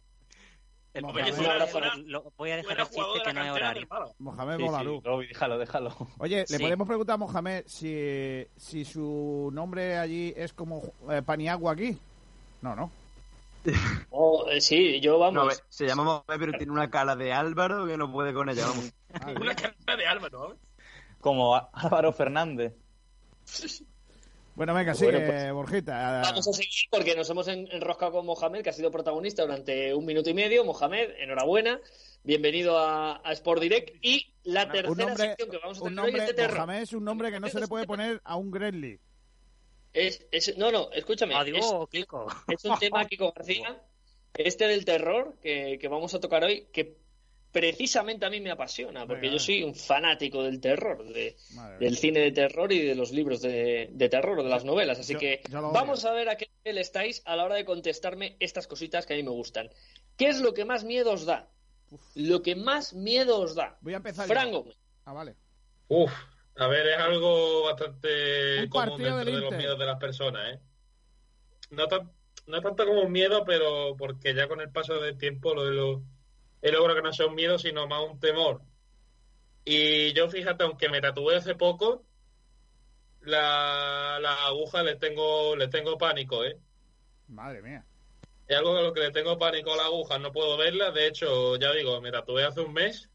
El Mohamed. Un abrazo. lo- voy a dejar el chiste de que no es horario. Mohamed Sí, sí, déjalo, déjalo. Oye, le Sí. podemos preguntar a Mohamed si, si su nombre allí es como eh, Paniagua aquí. No, no. Oh, eh, sí, yo vamos. No, ve- se llama Mohamed, pero tiene una cara de Álvaro que no puede con ella. Vamos. Ah, Una cara de Álvaro, ¿eh? Como Álvaro Fernández. Bueno, venga, Bueno, sigue, pues, Borjita. Vamos a seguir porque nos hemos en- enroscado con Mohamed, que ha sido protagonista durante un minuto y medio. Mohamed, enhorabuena. Bienvenido a, a Sport Direct. Y la Un tercera nombre, sección que vamos a un tener hoy nombre, es de terror. Mohamed es un nombre que no se le puede poner a un Gremlin. Es, es- no, no, escúchame. Es, Adiós, Kiko. es un tema, Kiko García, este del terror que, que vamos a tocar hoy, que precisamente a mí me apasiona, porque Venga, yo soy un fanático del terror, de, del cine de terror y de los libros de, de terror o de las novelas. Así Yo- que vamos a ver a qué nivel estáis a la hora de contestarme estas cositas que a mí me gustan. ¿Qué es lo que más miedo os da? Lo que más miedo os da. Voy a empezar. yo. Fran Gómez. Ah, vale. Uf, a ver, es algo bastante Un común dentro de los miedos de las personas, ¿eh? No, tan- no tanto como un miedo, pero porque ya con el paso del tiempo lo, lo- he logrado que no sea un miedo, sino más un temor. Y yo, fíjate, aunque me tatué hace poco, la, la aguja le tengo, le tengo pánico, ¿eh? Madre mía. Es algo a lo que le tengo pánico a la aguja, no puedo verla. De hecho, ya digo, me tatué hace un mes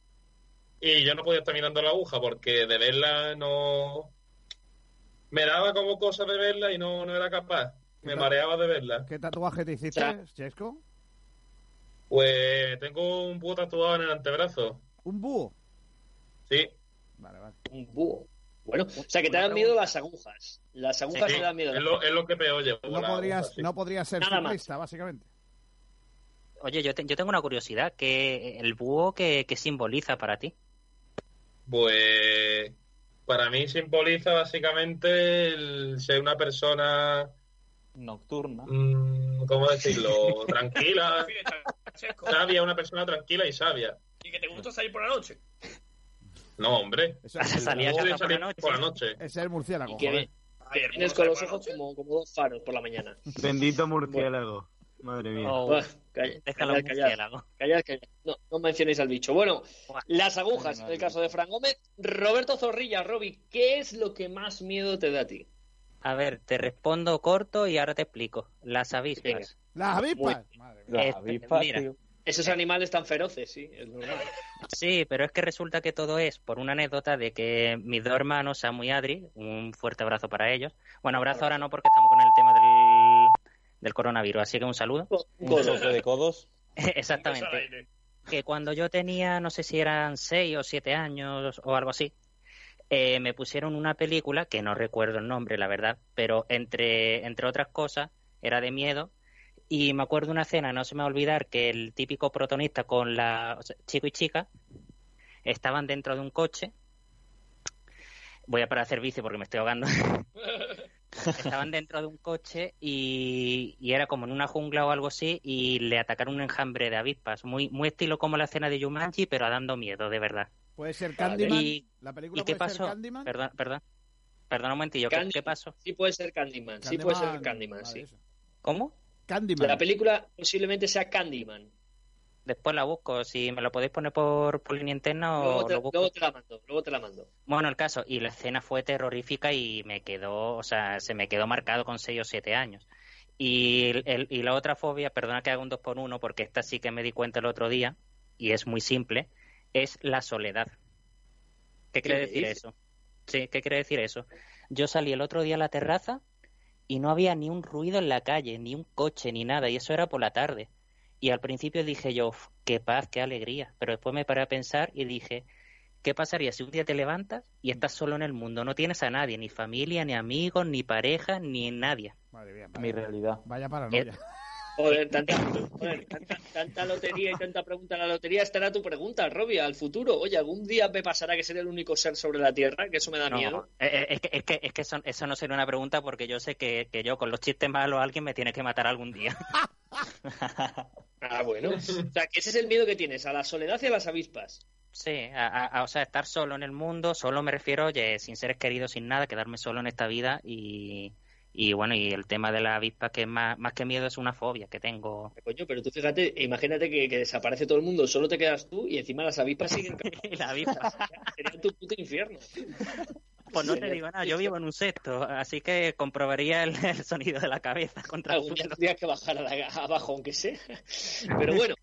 y yo no podía estar mirando la aguja porque de verla no. Me daba como cosa de verla y no, no era capaz. Me mareaba de verla. ¿Qué tatuaje te hiciste. Chesco? Pues tengo un búho tatuado en el antebrazo. ¿Un búho? Sí, Vale, vale. Un búho. Bueno, o sea que te dan miedo las agujas. Las agujas sí, te dan miedo. es, lo, es lo que peor llevo. No podrías, aguja, sí. no podrías ser Nada más. ciclista, básicamente. Oye, yo, te- yo tengo una curiosidad. que ¿El búho qué qué simboliza para ti? Pues para mí simboliza básicamente el ser una persona, Nocturna. mm, ¿cómo decirlo? Tranquila, Sabia, una persona tranquila y sabia. Y que te gusta salir por la noche. No, hombre. Ese es, Salía a No cazar cazar por la noche. por la noche. ese es el murciélago, joder. Ay, hermano, vienes con los ojos como, como dos faros por la mañana. Bendito murciélago. Madre mía. Oh, calla- déjalo murciélago. callad, callad. No, no mencionéis al bicho. Bueno, las agujas, en el caso de Fran Gómez. Roberto Zorrilla, Roby, ¿qué es lo que más miedo te da a ti? A ver, te respondo corto y ahora te explico. Las Venga. avispas. Las avispas. Madre mía. Las Este, avispas, mira. tío. Esos animales tan feroces, sí, es normal. Sí, pero es que resulta que todo es por una anécdota de que mis dos hermanos, Samu y Adri, un fuerte abrazo para ellos. Bueno, abrazo ahora no porque estamos con el tema del, del coronavirus, así que un saludo. Un codo. de codos. Exactamente. Que cuando yo tenía, no sé si eran seis o siete años o algo así, eh, me pusieron una película, que no recuerdo el nombre, la verdad, pero entre, entre otras cosas, era de miedo. Y me acuerdo una escena, no se me va a olvidar, que el típico protagonista con la o chico y chica estaban dentro de un coche. Voy a parar bici porque me estoy ahogando. estaban dentro de un coche y, y era como en una jungla o algo así y le atacaron un enjambre de avispas. Muy, muy estilo como la escena de Jumanji, pero dando miedo, de verdad. Puede ser Candyman. Y- la película ¿Y qué puede ser pasó? Candyman. Perdón, perdón. Perdón un momentillo, ¿qué, pasó? Sí puede ser Candyman, sí puede ser Candyman, vale, sí. eso. ¿Cómo? Candyman. La película posiblemente sea Candyman. Después la busco. Si me lo podéis poner por, por línea interna o Luego te, lo busco. luego te la mando, luego te la mando. Bueno, el caso, y la escena fue terrorífica y me quedó, o sea, se me quedó marcado con 6 o 7 años. Y, el- y la otra fobia, perdona que haga un dos por uno, porque esta sí que me di cuenta el otro día, y es muy simple, es la soledad. ¿Qué quiere decir eso? Sí, ¿qué quiere decir eso? Yo salí el otro día a la terraza y no había ni un ruido en la calle, ni un coche, ni nada, y eso era por la tarde. Y al principio dije yo, "Uf, qué paz, qué alegría, pero después me paré a pensar y dije, ¿qué pasaría si un día te levantas y estás solo en el mundo? No tienes a nadie, ni familia, ni amigos, ni pareja, ni nadie. Madre mía, Mi realidad. vaya paranoia. Joder, tanta, joder, tanta, tanta lotería y tanta pregunta en la lotería. Esta era tu pregunta, Robbie, al futuro. Oye, ¿algún día me pasará que seré el único ser sobre la Tierra? Que eso me da No, miedo. eh, eh, es que, es que, es que eso, eso no sería una pregunta porque yo sé que, que yo con los chistes malos alguien me tiene que matar algún día. Ah, bueno. O sea, que ese es el miedo que tienes, a la soledad y a las avispas. Sí, a- a- a- o sea, estar solo en el mundo, solo me refiero, oye, sin seres queridos, sin nada, quedarme solo en esta vida y, y bueno, y el tema de la avispa que es más, más que miedo es una fobia que tengo. Coño, pero tú fíjate, imagínate que, que desaparece todo el mundo, solo te quedas tú y encima las avispas siguen. Y la avispa, Sería tu puto infierno. pues no te digo nada, yo vivo en un sexto, así que comprobaría el, el sonido de la cabeza contra el Algún día suelo. tendrías que bajar a la- abajo, aunque sea. Pero bueno,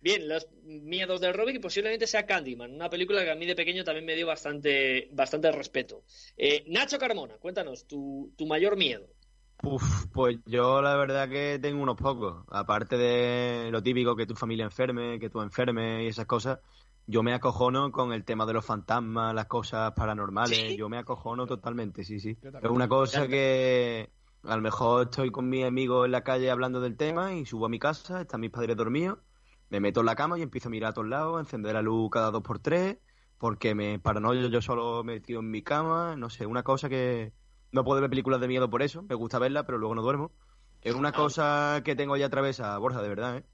bien, los miedos de Robbie, que posiblemente sea Candyman, una película que a mí de pequeño también me dio bastante, bastante respeto. Eh, Nacho Carmona, cuéntanos, tu, tu mayor miedo. Uf, pues yo la verdad que tengo unos pocos. Aparte de lo típico que tu familia enferme, que tú enfermes y esas cosas, yo me acojono con el tema de los fantasmas, las cosas paranormales. ¿Sí? Yo me acojono totalmente, sí, sí. Es una cosa que a lo mejor estoy con mis amigos en la calle hablando del tema y subo a mi casa, están mis padres dormidos, me meto en la cama y empiezo a mirar a todos lados, a encender la luz cada dos por tres, porque me paranoio yo solo metido en mi cama, no sé, una cosa que no puedo ver películas de miedo por eso, me gusta verlas, pero luego no duermo. Es una cosa que tengo ya atravesada, Borja, de verdad, ¿eh?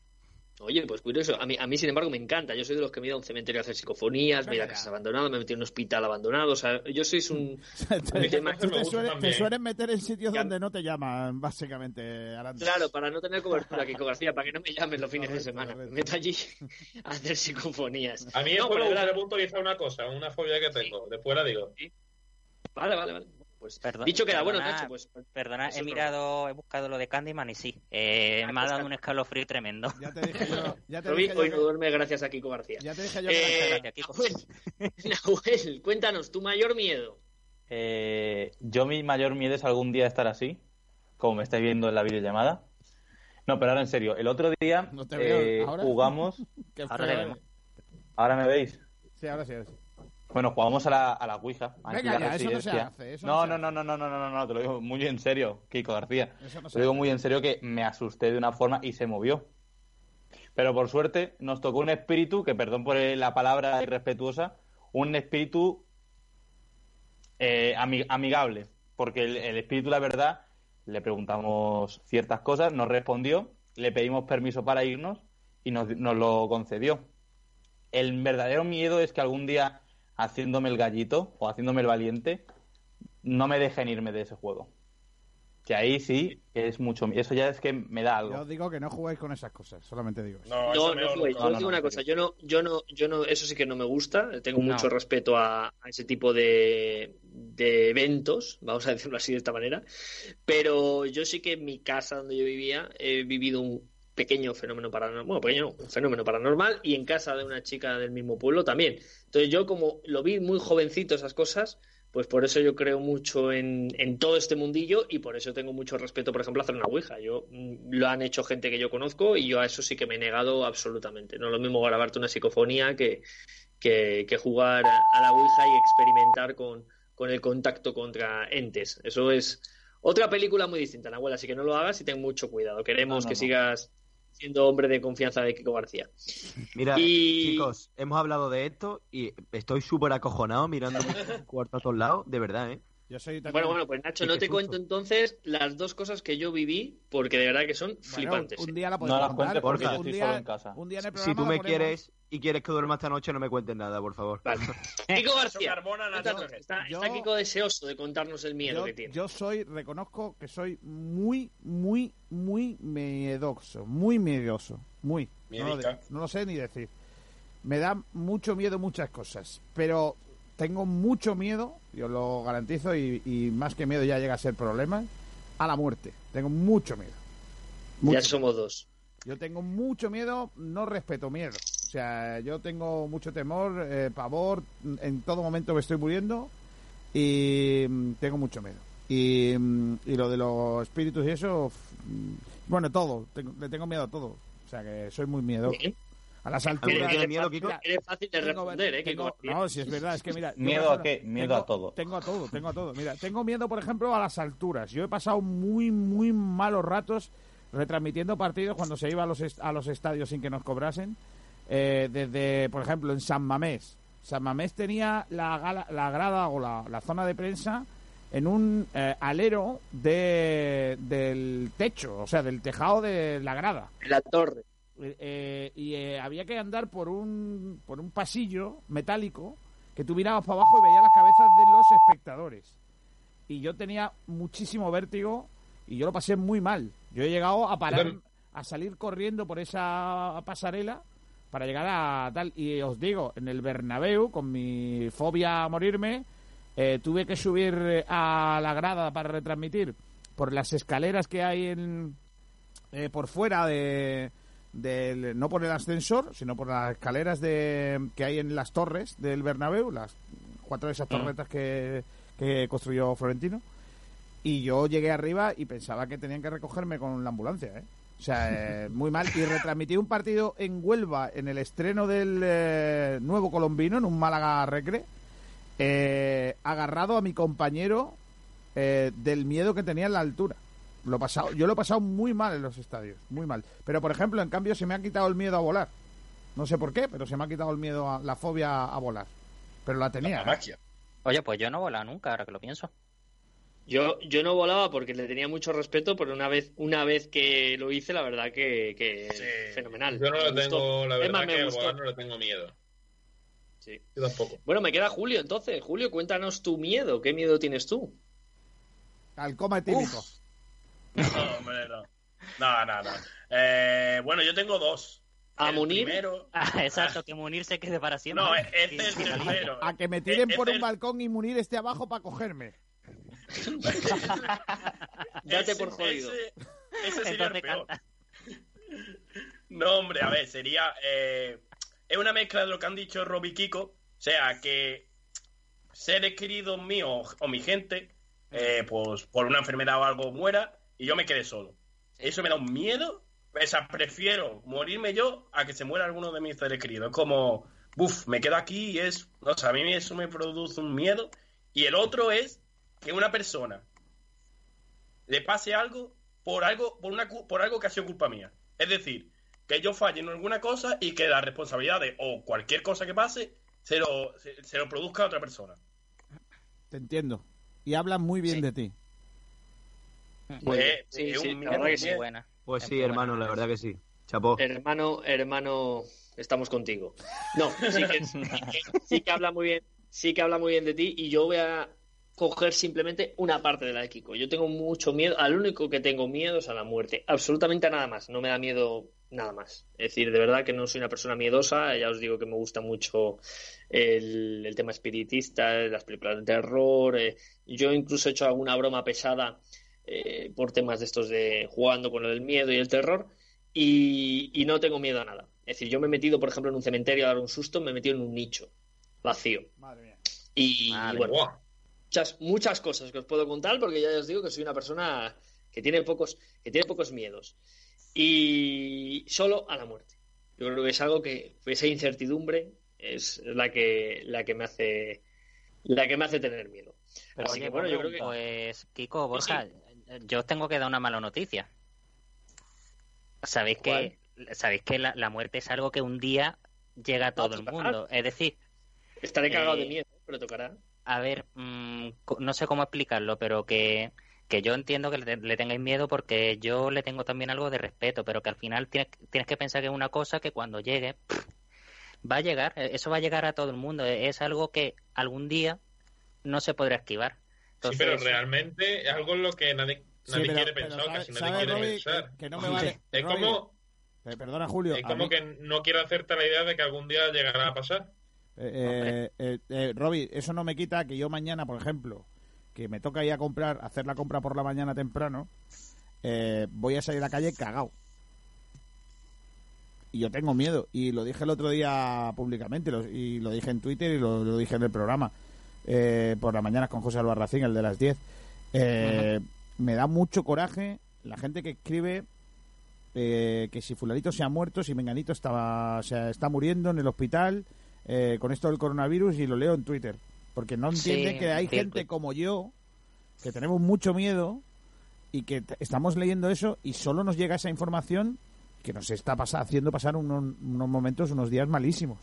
Oye, pues curioso. A mí, a mí, sin embargo, me encanta. Yo soy de los que me he ido a un cementerio a hacer psicofonías, me he ido a casas abandonadas, me he metido en un hospital abandonado. O sea, yo soy un... te, suele- suelen meter en sitios Ya. donde no te llaman, básicamente, Aranda. Claro, para no tener cobertura, Kiko García, para que no me llamen los fines de semana. Me meto allí a hacer psicofonías. A mí No, me gustaría puntualizar una cosa, una fobia que tengo. Después la digo. Vale, vale, vale. Pues Perdón- dicho queda, bueno, perdona, Nacho, pues Perdona, Eso he no. mirado, he buscado lo de Candyman y sí, eh, Ah, me ha pues, dado un escalofrío tremendo. Ya te dije yo, ya te Robbie dije yo hoy no que, duerme gracias a Kiko García. ya te dije yo que Eh, Gracias, Kiko. Nahuel, Nahuel, cuéntanos, tu mayor miedo. Eh, yo mi mayor miedo es algún día estar así, como me estáis viendo en la videollamada. No, pero ahora en serio, el otro día No te veo, eh, ¿ahora? jugamos, que ahora me veis. Sí, ahora sí, ahora sí. Bueno, jugamos a la, a la Ouija. Venga ya, eso no se hace, eso no, no no, no, no, no, no, no, no, te lo digo muy en serio, Kiko García. Eso no Te lo digo hace. muy en serio que me asusté de una forma y se movió. Pero por suerte nos tocó un espíritu, que perdón por la palabra irrespetuosa, un espíritu eh, ami- amigable. Porque el, el espíritu, la verdad, le preguntamos ciertas cosas, nos respondió, le pedimos permiso para irnos y nos, nos lo concedió. El verdadero miedo es que algún día, haciéndome el gallito o haciéndome el valiente, no me dejen irme de ese juego. Que ahí sí que es mucho. Eso ya es que me da Yo algo. os digo que no juguéis con esas cosas, solamente digo eso. No, No, eso no. Yo no, os digo no, una cosa, yo no, yo no, yo no, eso sí que no me gusta. Tengo No. mucho respeto a, a ese tipo de, de eventos, vamos a decirlo así de esta manera. Pero yo sí que en mi casa donde yo vivía he vivido un pequeño fenómeno paranormal, bueno, pequeño, un fenómeno paranormal y en casa de una chica del mismo pueblo también. Entonces yo como lo vi muy jovencito esas cosas, pues por eso yo creo mucho en, en todo este mundillo y por eso tengo mucho respeto, por ejemplo, a hacer una Ouija. Yo mm, lo han hecho gente que yo conozco y yo a eso sí que me he negado absolutamente. No es lo mismo grabarte una psicofonía que, que, que jugar a, a la Ouija y experimentar con, con el contacto contra entes. Eso es otra película muy distinta, Nahuel, así que no lo hagas y ten mucho cuidado. Queremos No, no, que no. sigas siendo hombre de confianza de Kiko García. Mira, Y- chicos, hemos hablado de esto y estoy súper acojonado mirando mi cuarto a todos lados, de verdad, ¿eh? Yo soy también- Bueno, bueno, pues Nacho, no te susto. cuento entonces las dos cosas que yo viví, porque de verdad que son Bueno, flipantes. un ¿eh? día la No podemos las contar, cuentes porque porque yo estoy día, solo en casa. un día en el Si programa tú la me ponemos. quieres y quieres que duerma esta noche, no me cuentes nada, por favor. Vale. Kiko García, está, Yo- está Kiko deseoso de contarnos el miedo Yo, que tiene. yo soy, reconozco que soy muy, muy, muy miedoso, muy miedoso, muy. No lo, Miedica. de- no lo sé ni decir. Me da mucho miedo muchas cosas, pero tengo mucho miedo, yo lo garantizo, y, y más que miedo ya llega a ser problema, a la muerte. Tengo mucho miedo. Ya somos dos. Yo tengo mucho miedo, no respeto miedo. O sea, yo tengo mucho temor, eh, pavor, en todo momento me estoy muriendo y mm, tengo mucho miedo. Y, mm, y lo de los espíritus y eso, mm, bueno, todo, tengo- le tengo miedo a todo. O sea, que soy muy miedoso. Bien. A las ¿A mí alturas... tiene miedo, Kiko? Eres fácil de responder, ¿eh? Tengo- no, si es verdad, es que mira... ¿Miedo a qué? Miedo tengo- a todo. Tengo a todo, tengo a todo. Mira, tengo miedo, por ejemplo, a las alturas. Yo he pasado muy, muy malos ratos retransmitiendo partidos cuando se iba a los, est- a los estadios sin que nos cobrasen. Eh, desde, por ejemplo, en San Mamés. San Mamés tenía la, gala- la grada o la, la zona de prensa en un eh, alero de, del techo, o sea, del tejado de la grada. En la torre. Eh, y eh, había que andar por un, por un pasillo metálico que tú mirabas para abajo y veías las cabezas de los espectadores. Y yo tenía muchísimo vértigo y yo lo pasé muy mal. Yo he llegado a parar, a salir corriendo por esa pasarela para llegar a tal. Y os digo, en el Bernabéu, con mi fobia a morirme, eh, tuve que subir eh, a la grada para retransmitir por las escaleras que hay en, eh, por fuera de, del- no por el ascensor, sino por las escaleras de, que hay en las torres del Bernabéu, las cuatro de esas torretas que, que construyó Florentino. Y yo llegué arriba y pensaba que tenían que recogerme con la ambulancia, ¿eh? O sea, eh, muy mal. Y retransmití un partido en Huelva en el estreno del eh, nuevo colombino, en un Málaga Recre, eh, agarrado a mi compañero del miedo que tenía en la altura. Lo he pasado, yo lo he pasado muy mal en los estadios, muy mal. Pero por ejemplo, en cambio, se me ha quitado el miedo a volar. No sé por qué, pero se me ha quitado el miedo a la fobia a volar. Pero la tenía. La ¿eh? magia. Oye, pues yo no he volado nunca, ahora que lo pienso. Yo, yo no volaba porque le tenía mucho respeto, pero una vez, una vez que lo hice, la verdad que, que Sí. fenomenal. Yo no gustó. tengo, la verdad que volar no le tengo miedo. Sí. Yo tampoco. Bueno, me queda Julio entonces. Julio, cuéntanos tu miedo. ¿Qué miedo tienes tú? Al coma etílico. No, hombre, no. No, no, no. Eh, bueno, yo tengo dos. ¿A El Munir? Primero, Ah, exacto, que Munir se quede para siempre. no, este es el tercero. A que me tiren por un el- balcón y Munir esté abajo para cogerme. Date Ese- por jodido. Ese, ese sería el peor. canta. No, hombre, a ver, sería. eh, es una mezcla de lo que han dicho Rob y Kiko. O sea, que seres queridos míos o mi gente, eh, pues por una enfermedad o algo muera y yo me quede solo. Eso me da un miedo. O sea, prefiero morirme yo a que se muera alguno de mis seres queridos. Es como, buf, me quedo aquí y es. No sé, a mí eso me produce un miedo. Y el otro es que una persona le pase algo por algo, por una cu- por algo que ha sido culpa mía. Es decir, que yo falle en alguna cosa y que la responsabilidad de o cualquier cosa que pase se lo, se, se lo produzca a otra persona. Te entiendo. Y hablan muy bien Sí. de ti. Muy bien. Eh, Sí, la verdad que sí. Buena. Pues Es sí, hermano, la verdad que sí. Chapó. Hermano, hermano, estamos contigo. No, sí que, sí que- sí que habla muy bien, sí que habla muy bien de ti y yo voy a coger simplemente una parte de la de Kiko. Yo tengo mucho miedo, al único que tengo miedo es a la muerte, absolutamente a nada más, no me da miedo nada más. Es decir, de verdad que no soy una persona miedosa, ya os digo que me gusta mucho el, el tema espiritista, las películas de terror, eh, yo incluso he hecho alguna broma pesada eh, por temas de estos de jugando con del miedo y el terror y, y no tengo miedo a nada. Es decir, yo me he metido, por ejemplo, en un cementerio a dar un susto, me he metido en un nicho vacío. Madre mía. Y Madre bueno, muchas, muchas cosas que os puedo contar porque ya os digo que soy una persona que tiene pocos, que tiene pocos miedos. Y solo a la muerte. Yo creo que es algo que esa incertidumbre es la que, la que me hace la que me hace tener miedo. Pero Así oye, que bueno, yo creo que pues Kiko, Borja, yo os tengo que dar una mala noticia. Sabéis que sabéis que la, la muerte es algo que un día llega a todo el mundo. Es decir, estaré cagado eh, de miedo, pero tocará. a ver, mm, co- no sé cómo explicarlo, pero que, que yo entiendo que le, le tengáis miedo porque yo le tengo también algo de respeto, pero que al final tienes, tienes que pensar que es una cosa que cuando llegue pff, va a llegar, eh, eso va a llegar a todo el mundo, eh, es algo que algún día no se podrá esquivar. Sí, pero realmente es algo en lo que nadie, Sí, nadie pero- quiere pero pensar, casi nadie quiere Robbie, pensar. que- que no me vale- Es Robbie, como, Eh, perdona, Julio. es como mí- que no quiero hacerte la idea de que algún día llegará a pasar. Eh, eh, eh, Robbie, eso no me quita que yo mañana, por ejemplo, que me toca ir a comprar, hacer la compra por la mañana temprano, eh, voy a salir a la calle cagado. Y yo tengo miedo. Y lo dije el otro día públicamente, lo- y lo dije en Twitter y lo, lo dije en el programa, eh, por la mañana con José Albarracín, el de las 10. Eh, Me da mucho coraje la gente que escribe eh, que si fulanito se ha muerto, si menganito estaba, se está muriendo en el hospital eh, con esto del coronavirus y lo leo en Twitter. Porque no Sí, entienden que hay sí, gente como yo que tenemos mucho miedo y que estamos leyendo eso y solo nos llega esa información que nos está pasa- haciendo pasar unos, unos momentos, unos días malísimos.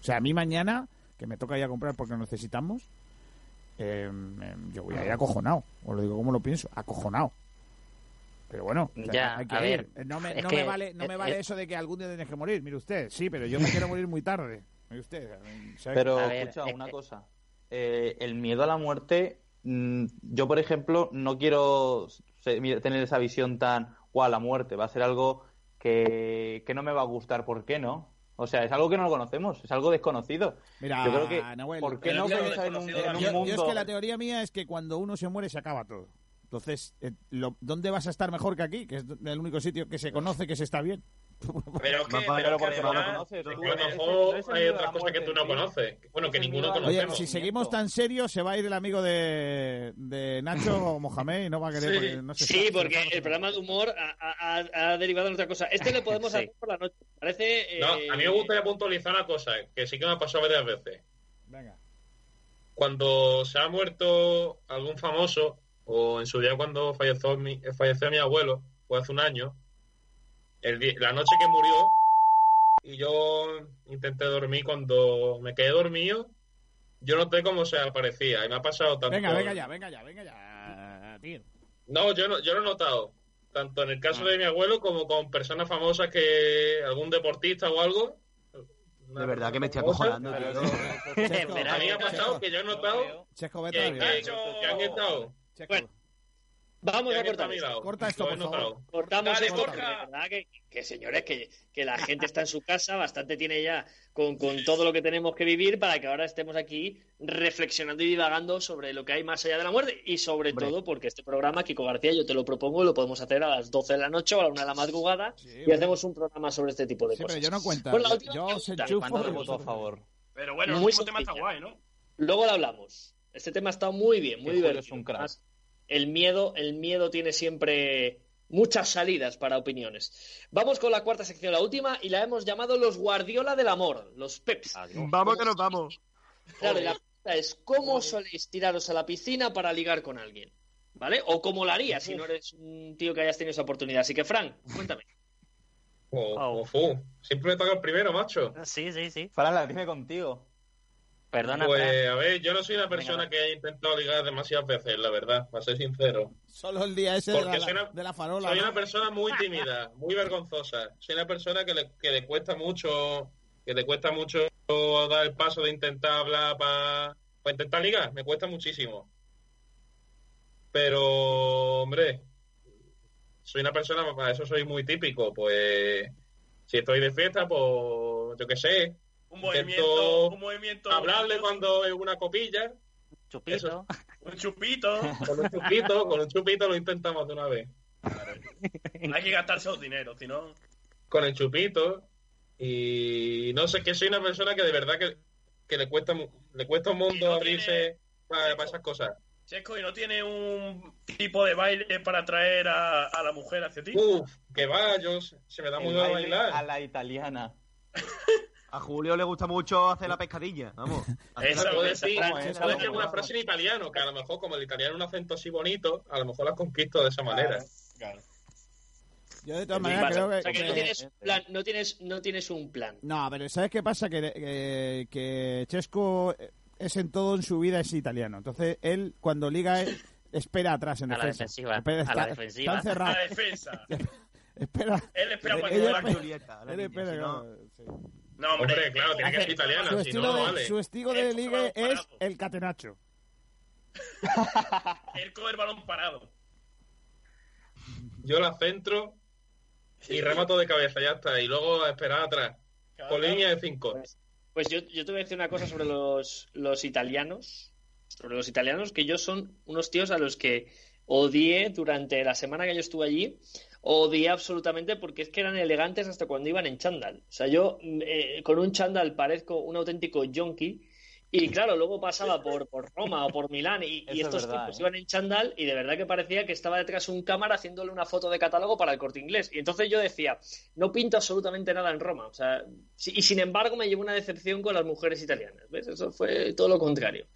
O sea, a mí mañana, que me toca ir a comprar porque lo necesitamos, eh, em, yo voy a ir acojonado. Os lo digo como lo pienso, acojonado. Pero bueno, o sea, Ya, hay que a ir. ver, no me, es no que- me vale, no me eh, vale eh, eso de que algún día tienes que morir. Mire usted, sí, pero yo me quiero morir muy tarde. Mire usted. Pero A escucha es una cosa. Eh, el miedo a la muerte, mm, yo por ejemplo no quiero tener esa visión tan, guau, la muerte va a ser algo que, que no me va a gustar, ¿por qué no? O sea, es algo que no lo conocemos, es algo desconocido. Mira, yo creo que, Nahuel, ¿por qué no pensar en un, desconocido en un yo, yo mundo? es que la teoría mía es que cuando uno se muere se acaba todo. Entonces, eh, lo- ¿dónde vas a estar mejor que aquí? Que es el único sitio que se conoce que se está bien. Pero es que, pero pero que porque no lo conoces, lo ese hay otras cosas que tú no tío. conoces. Bueno, que ninguno la Oye, conocemos. si seguimos tan serios, se va a ir el amigo de, de Nacho Mohamed y no va a querer. Sí. porque no se Sí, porque lo el programa de humor ha, ha- ha derivado en otra cosa. Este le podemos Sí. hacer por la noche. Parece. No, eh, a mí me gustaría puntualizar una cosa, que sí que me ha pasado varias veces. Venga. Cuando se ha muerto algún famoso, o en su día cuando falleció mi, falleció mi abuelo, fue hace un año, el la noche que murió, y yo intenté dormir, cuando me quedé dormido, yo noté cómo se aparecía, y me ha pasado tanto... Venga, venga ya, venga ya, venga ya, tío. No, yo no, yo lo he notado. Tanto en el caso Ah. de mi abuelo como con personas famosas que algún deportista o algo. De verdad que me estoy acojonando, tío. Chesco, A mí me ha pasado que yo he notado Chesco, que, vete a que- dormir. que han estado. Bueno, Vamos a cortar esto. Corta esto, por favor. Cortamos Dale, esto, verdad que, que, señores, que, que la gente está en su casa, bastante tiene ya con, con todo lo que tenemos que vivir para que ahora estemos aquí reflexionando y divagando sobre lo que hay más allá de la muerte y sobre Hombre. todo porque este programa, Kiko García, yo te lo propongo, lo podemos hacer a las 12 de la noche o a la 1 de la madrugada Sí, y bueno. hacemos un programa sobre este tipo de Sí, cosas. pero yo no última yo ¿y enchufo. ¿Cuánto y voto a favor? Pero bueno, el Muy último tema está guay, ¿no? Luego lo hablamos. Este tema está muy bien, muy divertido. es un crack. Además, El miedo, el miedo tiene siempre muchas salidas para opiniones. Vamos con la cuarta sección, la última, y la hemos llamado los Guardiola del amor, los Peps. Vamos que nos vamos. Claro, y la pregunta es, ¿cómo soléis tiraros a la piscina para ligar con alguien? ¿Vale? O cómo lo harías si no eres un tío que hayas tenido esa oportunidad. Así que, Frank, cuéntame. Oh. o fu. Siempre me toca el primero, macho. Sí, sí, sí. Fran, la dime contigo. Perdona, Pues, Fran. a ver, yo no soy una persona Venga, que haya intentado ligar demasiadas veces, la verdad, para ser sincero. Solo el día ese de Porque la, soy una- de la farola. Soy ¿no? una persona muy tímida, muy vergonzosa. Soy una persona que le, que le cuesta mucho, que le cuesta mucho dar el paso de intentar hablar para intentar ligar. Me cuesta muchísimo. Pero, hombre, soy una persona, para eso soy muy típico. Pues, si estoy de fiesta, pues, yo qué sé, Un movimiento, un movimiento. hablarle cuando es una copilla, Chupito. eso. Un chupito. con un chupito, con un chupito lo intentamos de una vez. Hay que gastarse los dineros, si no. con el chupito y no sé que soy una persona que de verdad que, que le cuesta le cuesta un mundo no abrirse para, para esas cosas Chesco, ¿y no tiene un tipo de baile para atraer a, a la mujer hacia ti? Uf, que va yo se me da muy El baile bailar a la italiana. A Julio le gusta mucho hacer la pescadilla. Vamos. Esa- puedo esa decir, frase, ¿cómo es? puedo ¿Cómo decir alguna es? frase en italiano que a lo mejor como el italiano es un acento así bonito a lo mejor las conquisto de esa manera Claro. Yo de todas maneras creo que... O sea, que no tienes un plan, no tienes, no tienes un plan. No, pero ¿sabes qué pasa? Que, que, que Chesco, es en todo en su vida es italiano. Entonces él cuando liga espera atrás en A la defensa. defensiva, Espera, a la está- defensiva. está encerrado. La defensa. espera. Él espera para que la Julieta, la él espera, si no- claro, sí. No, hombre. Hombre, claro, tiene que ser italiana, Su si estilo, no, de, vale. su estilo de ligue parado. es el catenacho. El balón parado. Yo la centro y remato de cabeza, ya está. Y luego a esperar atrás. Con línea de cinco. Pues yo, yo te voy a decir una cosa sobre los, los italianos. Sobre los italianos, que ellos son unos tíos a los que odié durante la semana que yo estuve allí. Odié absolutamente porque es que eran elegantes hasta cuando iban en chándal. O sea, yo eh, con un chándal parezco un auténtico yonki. Y claro, luego pasaba por, por Roma o por Milán y, y Eso es estos verdad, tipos ¿eh? iban en chándal y de verdad que parecía que estaba detrás un cámara haciéndole una foto de catálogo para el corte inglés. Y entonces yo decía, no pinto absolutamente nada en Roma. O sea, y sin embargo me llevó una decepción con las mujeres italianas. ¿Ves? Eso fue todo lo contrario.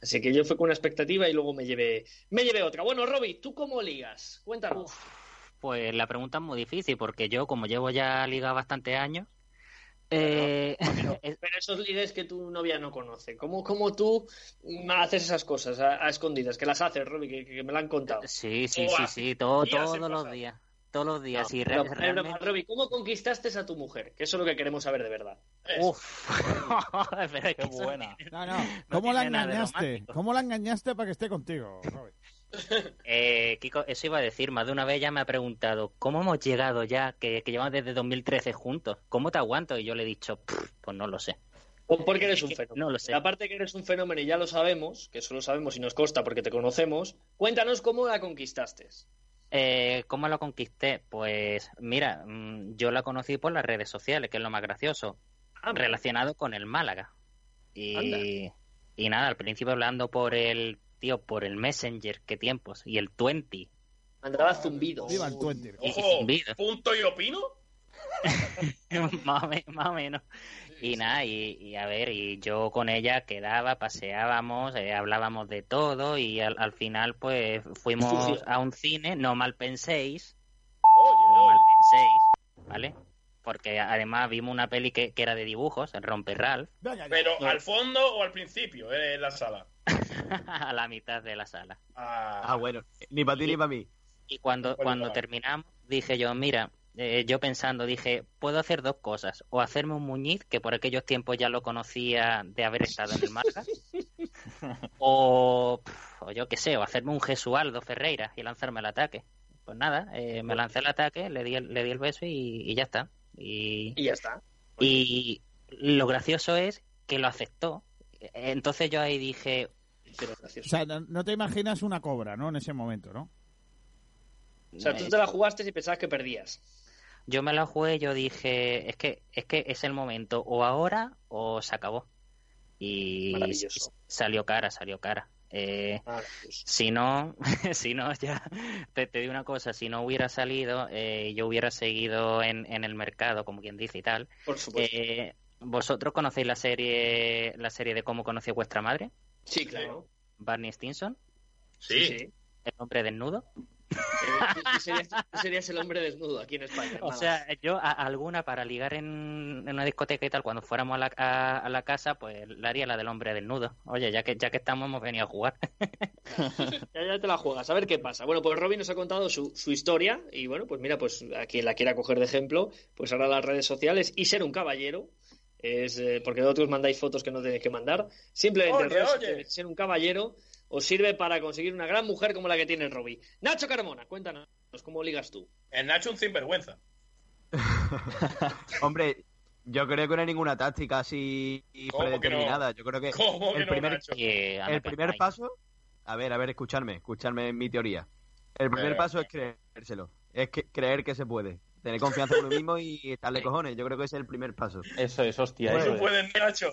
Así que yo fui con una expectativa y luego me llevé, me llevé otra. Bueno, Roby, ¿tú cómo ligas? Cuéntanos. Pues la pregunta es muy difícil porque yo, como llevo ya liga bastante años, eh, Pero esos ligues que tu novia no conoce, ¿cómo, cómo tú haces esas cosas a, a escondidas? Que las haces, Roby, que, que me lo han contado. sí, sí, sí, sí, todo, todos los días, todos los días. y re- Pero, pero, realmente, Roby, ¿cómo conquistaste a tu mujer? Que eso es lo que queremos saber de verdad. uf, pero es que Qué buena. No, no. ¿Cómo la engañaste? ¿Cómo la engañaste para que esté contigo? Robert? Eh, Kiko, eso iba a decir, más de una vez ya me ha preguntado, ¿cómo hemos llegado ya, que, que llevamos desde 2013 juntos? ¿Cómo te aguanto? Y yo le he dicho, "Pff, pues no lo sé. O Porque eres un fenómeno. No lo sé. Aparte que eres un fenómeno y ya lo sabemos, que eso lo sabemos y nos consta porque te conocemos, cuéntanos cómo la conquistaste. Eh, ¿Cómo la conquisté? Pues mira, mm, yo la conocí por las redes sociales, que es lo más gracioso, Ah, relacionado con el Málaga. Y, y nada, al principio hablando por el, tío, por el Messenger, qué tiempos, y el 20. Andaba zumbido. Viva el Ojo, vida. punto y opino. más, o me- más o menos. Y nada, y, y a ver, y yo con ella quedaba, paseábamos, eh, hablábamos de todo y al, al final pues fuimos a un cine, no mal penséis, Oye, no mal penséis, ¿vale? Porque además vimos una peli que, que era de dibujos, el Romper Ralph, Venga, ya. Pero al fondo o al principio, eh, en la sala. a la mitad de la sala. Ah, Ah, bueno. Ni para ti ni para mí. Y cuando, cuando terminamos, dije yo, mira, eh, yo pensando, dije, puedo hacer dos cosas. O hacerme un muñiz, que por aquellos tiempos ya lo conocía de haber estado en el Marca. o, o yo qué sé, o hacerme un Jesualdo Ferreira y lanzarme al ataque. Pues nada, eh, me lancé al ataque, le di el, le di el beso y, y ya está. Y, Y ya está. y lo gracioso es que lo aceptó. Entonces yo ahí dije, Pero O gracioso. sea, no, no te imaginas una cobra, ¿no? En ese momento, ¿no? O sea, tú te la jugaste y pensabas que perdías. Yo me la jugué, yo dije, es que es que es el momento, o ahora o se acabó. Y Maravilloso. salió cara, salió cara. Eh, Maravilloso. si no, si no, ya te, te digo una cosa, si no hubiera salido, eh, yo hubiera seguido en, en el mercado, como quien dice y tal. Por supuesto. Eh, ¿Vosotros conocéis la serie la serie de cómo conocí a vuestra madre? sí, claro. Barney Stinson, Sí. el hombre desnudo. Eh, tú- serías, tú serías el hombre desnudo aquí en España. O nada sea, yo a, alguna para ligar en, en una discoteca y tal, cuando fuéramos a la, a, a la casa, pues la haría la del hombre desnudo. Oye, ya que ya que estamos, hemos venido a jugar. Ya, ya te la juegas, a ver qué pasa. Bueno, pues Robin nos ha contado su, su historia y bueno, pues mira, pues a quien la quiera coger de ejemplo, pues ahora las redes sociales y ser un caballero, es eh, porque vosotros mandáis fotos que no tenéis que mandar, simplemente en Oye, redes oye. ser un caballero os sirve para conseguir una gran mujer como la que tiene Robbie. Nacho Carmona, cuéntanos, ¿cómo ligas tú? el Nacho un sinvergüenza. Hombre, yo creo que no hay ninguna táctica así predeterminada. Yo creo que ¿Cómo que el no, primer, Nacho? Anda, el primer paso, a ver, a ver, escucharme, escucharme en mi teoría. El primer Eh. paso es creérselo, es que, creer que se puede, tener confianza en uno mismo y darle cojones. Yo creo que ese es el primer paso. Eso es, hostia. Bueno, eso Tú es. puedes, Nacho.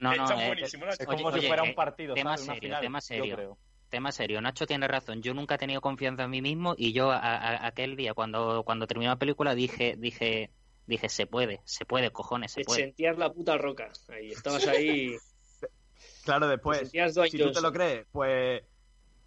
No, no, Estás eh, buenísimo, Nacho. Es como Oye, si fuera oye, un partido, tema ¿sabes? Una serio, final, tema yo serio. creo. Tema serio, Nacho tiene razón. Yo nunca he tenido confianza en mí mismo y yo a- a- aquel día cuando cuando terminó la película dije dije dije se puede, se puede, cojones, se Te puede. sentías la puta roca. Ahí, estabas ahí. Claro, después, si tú te lo crees, pues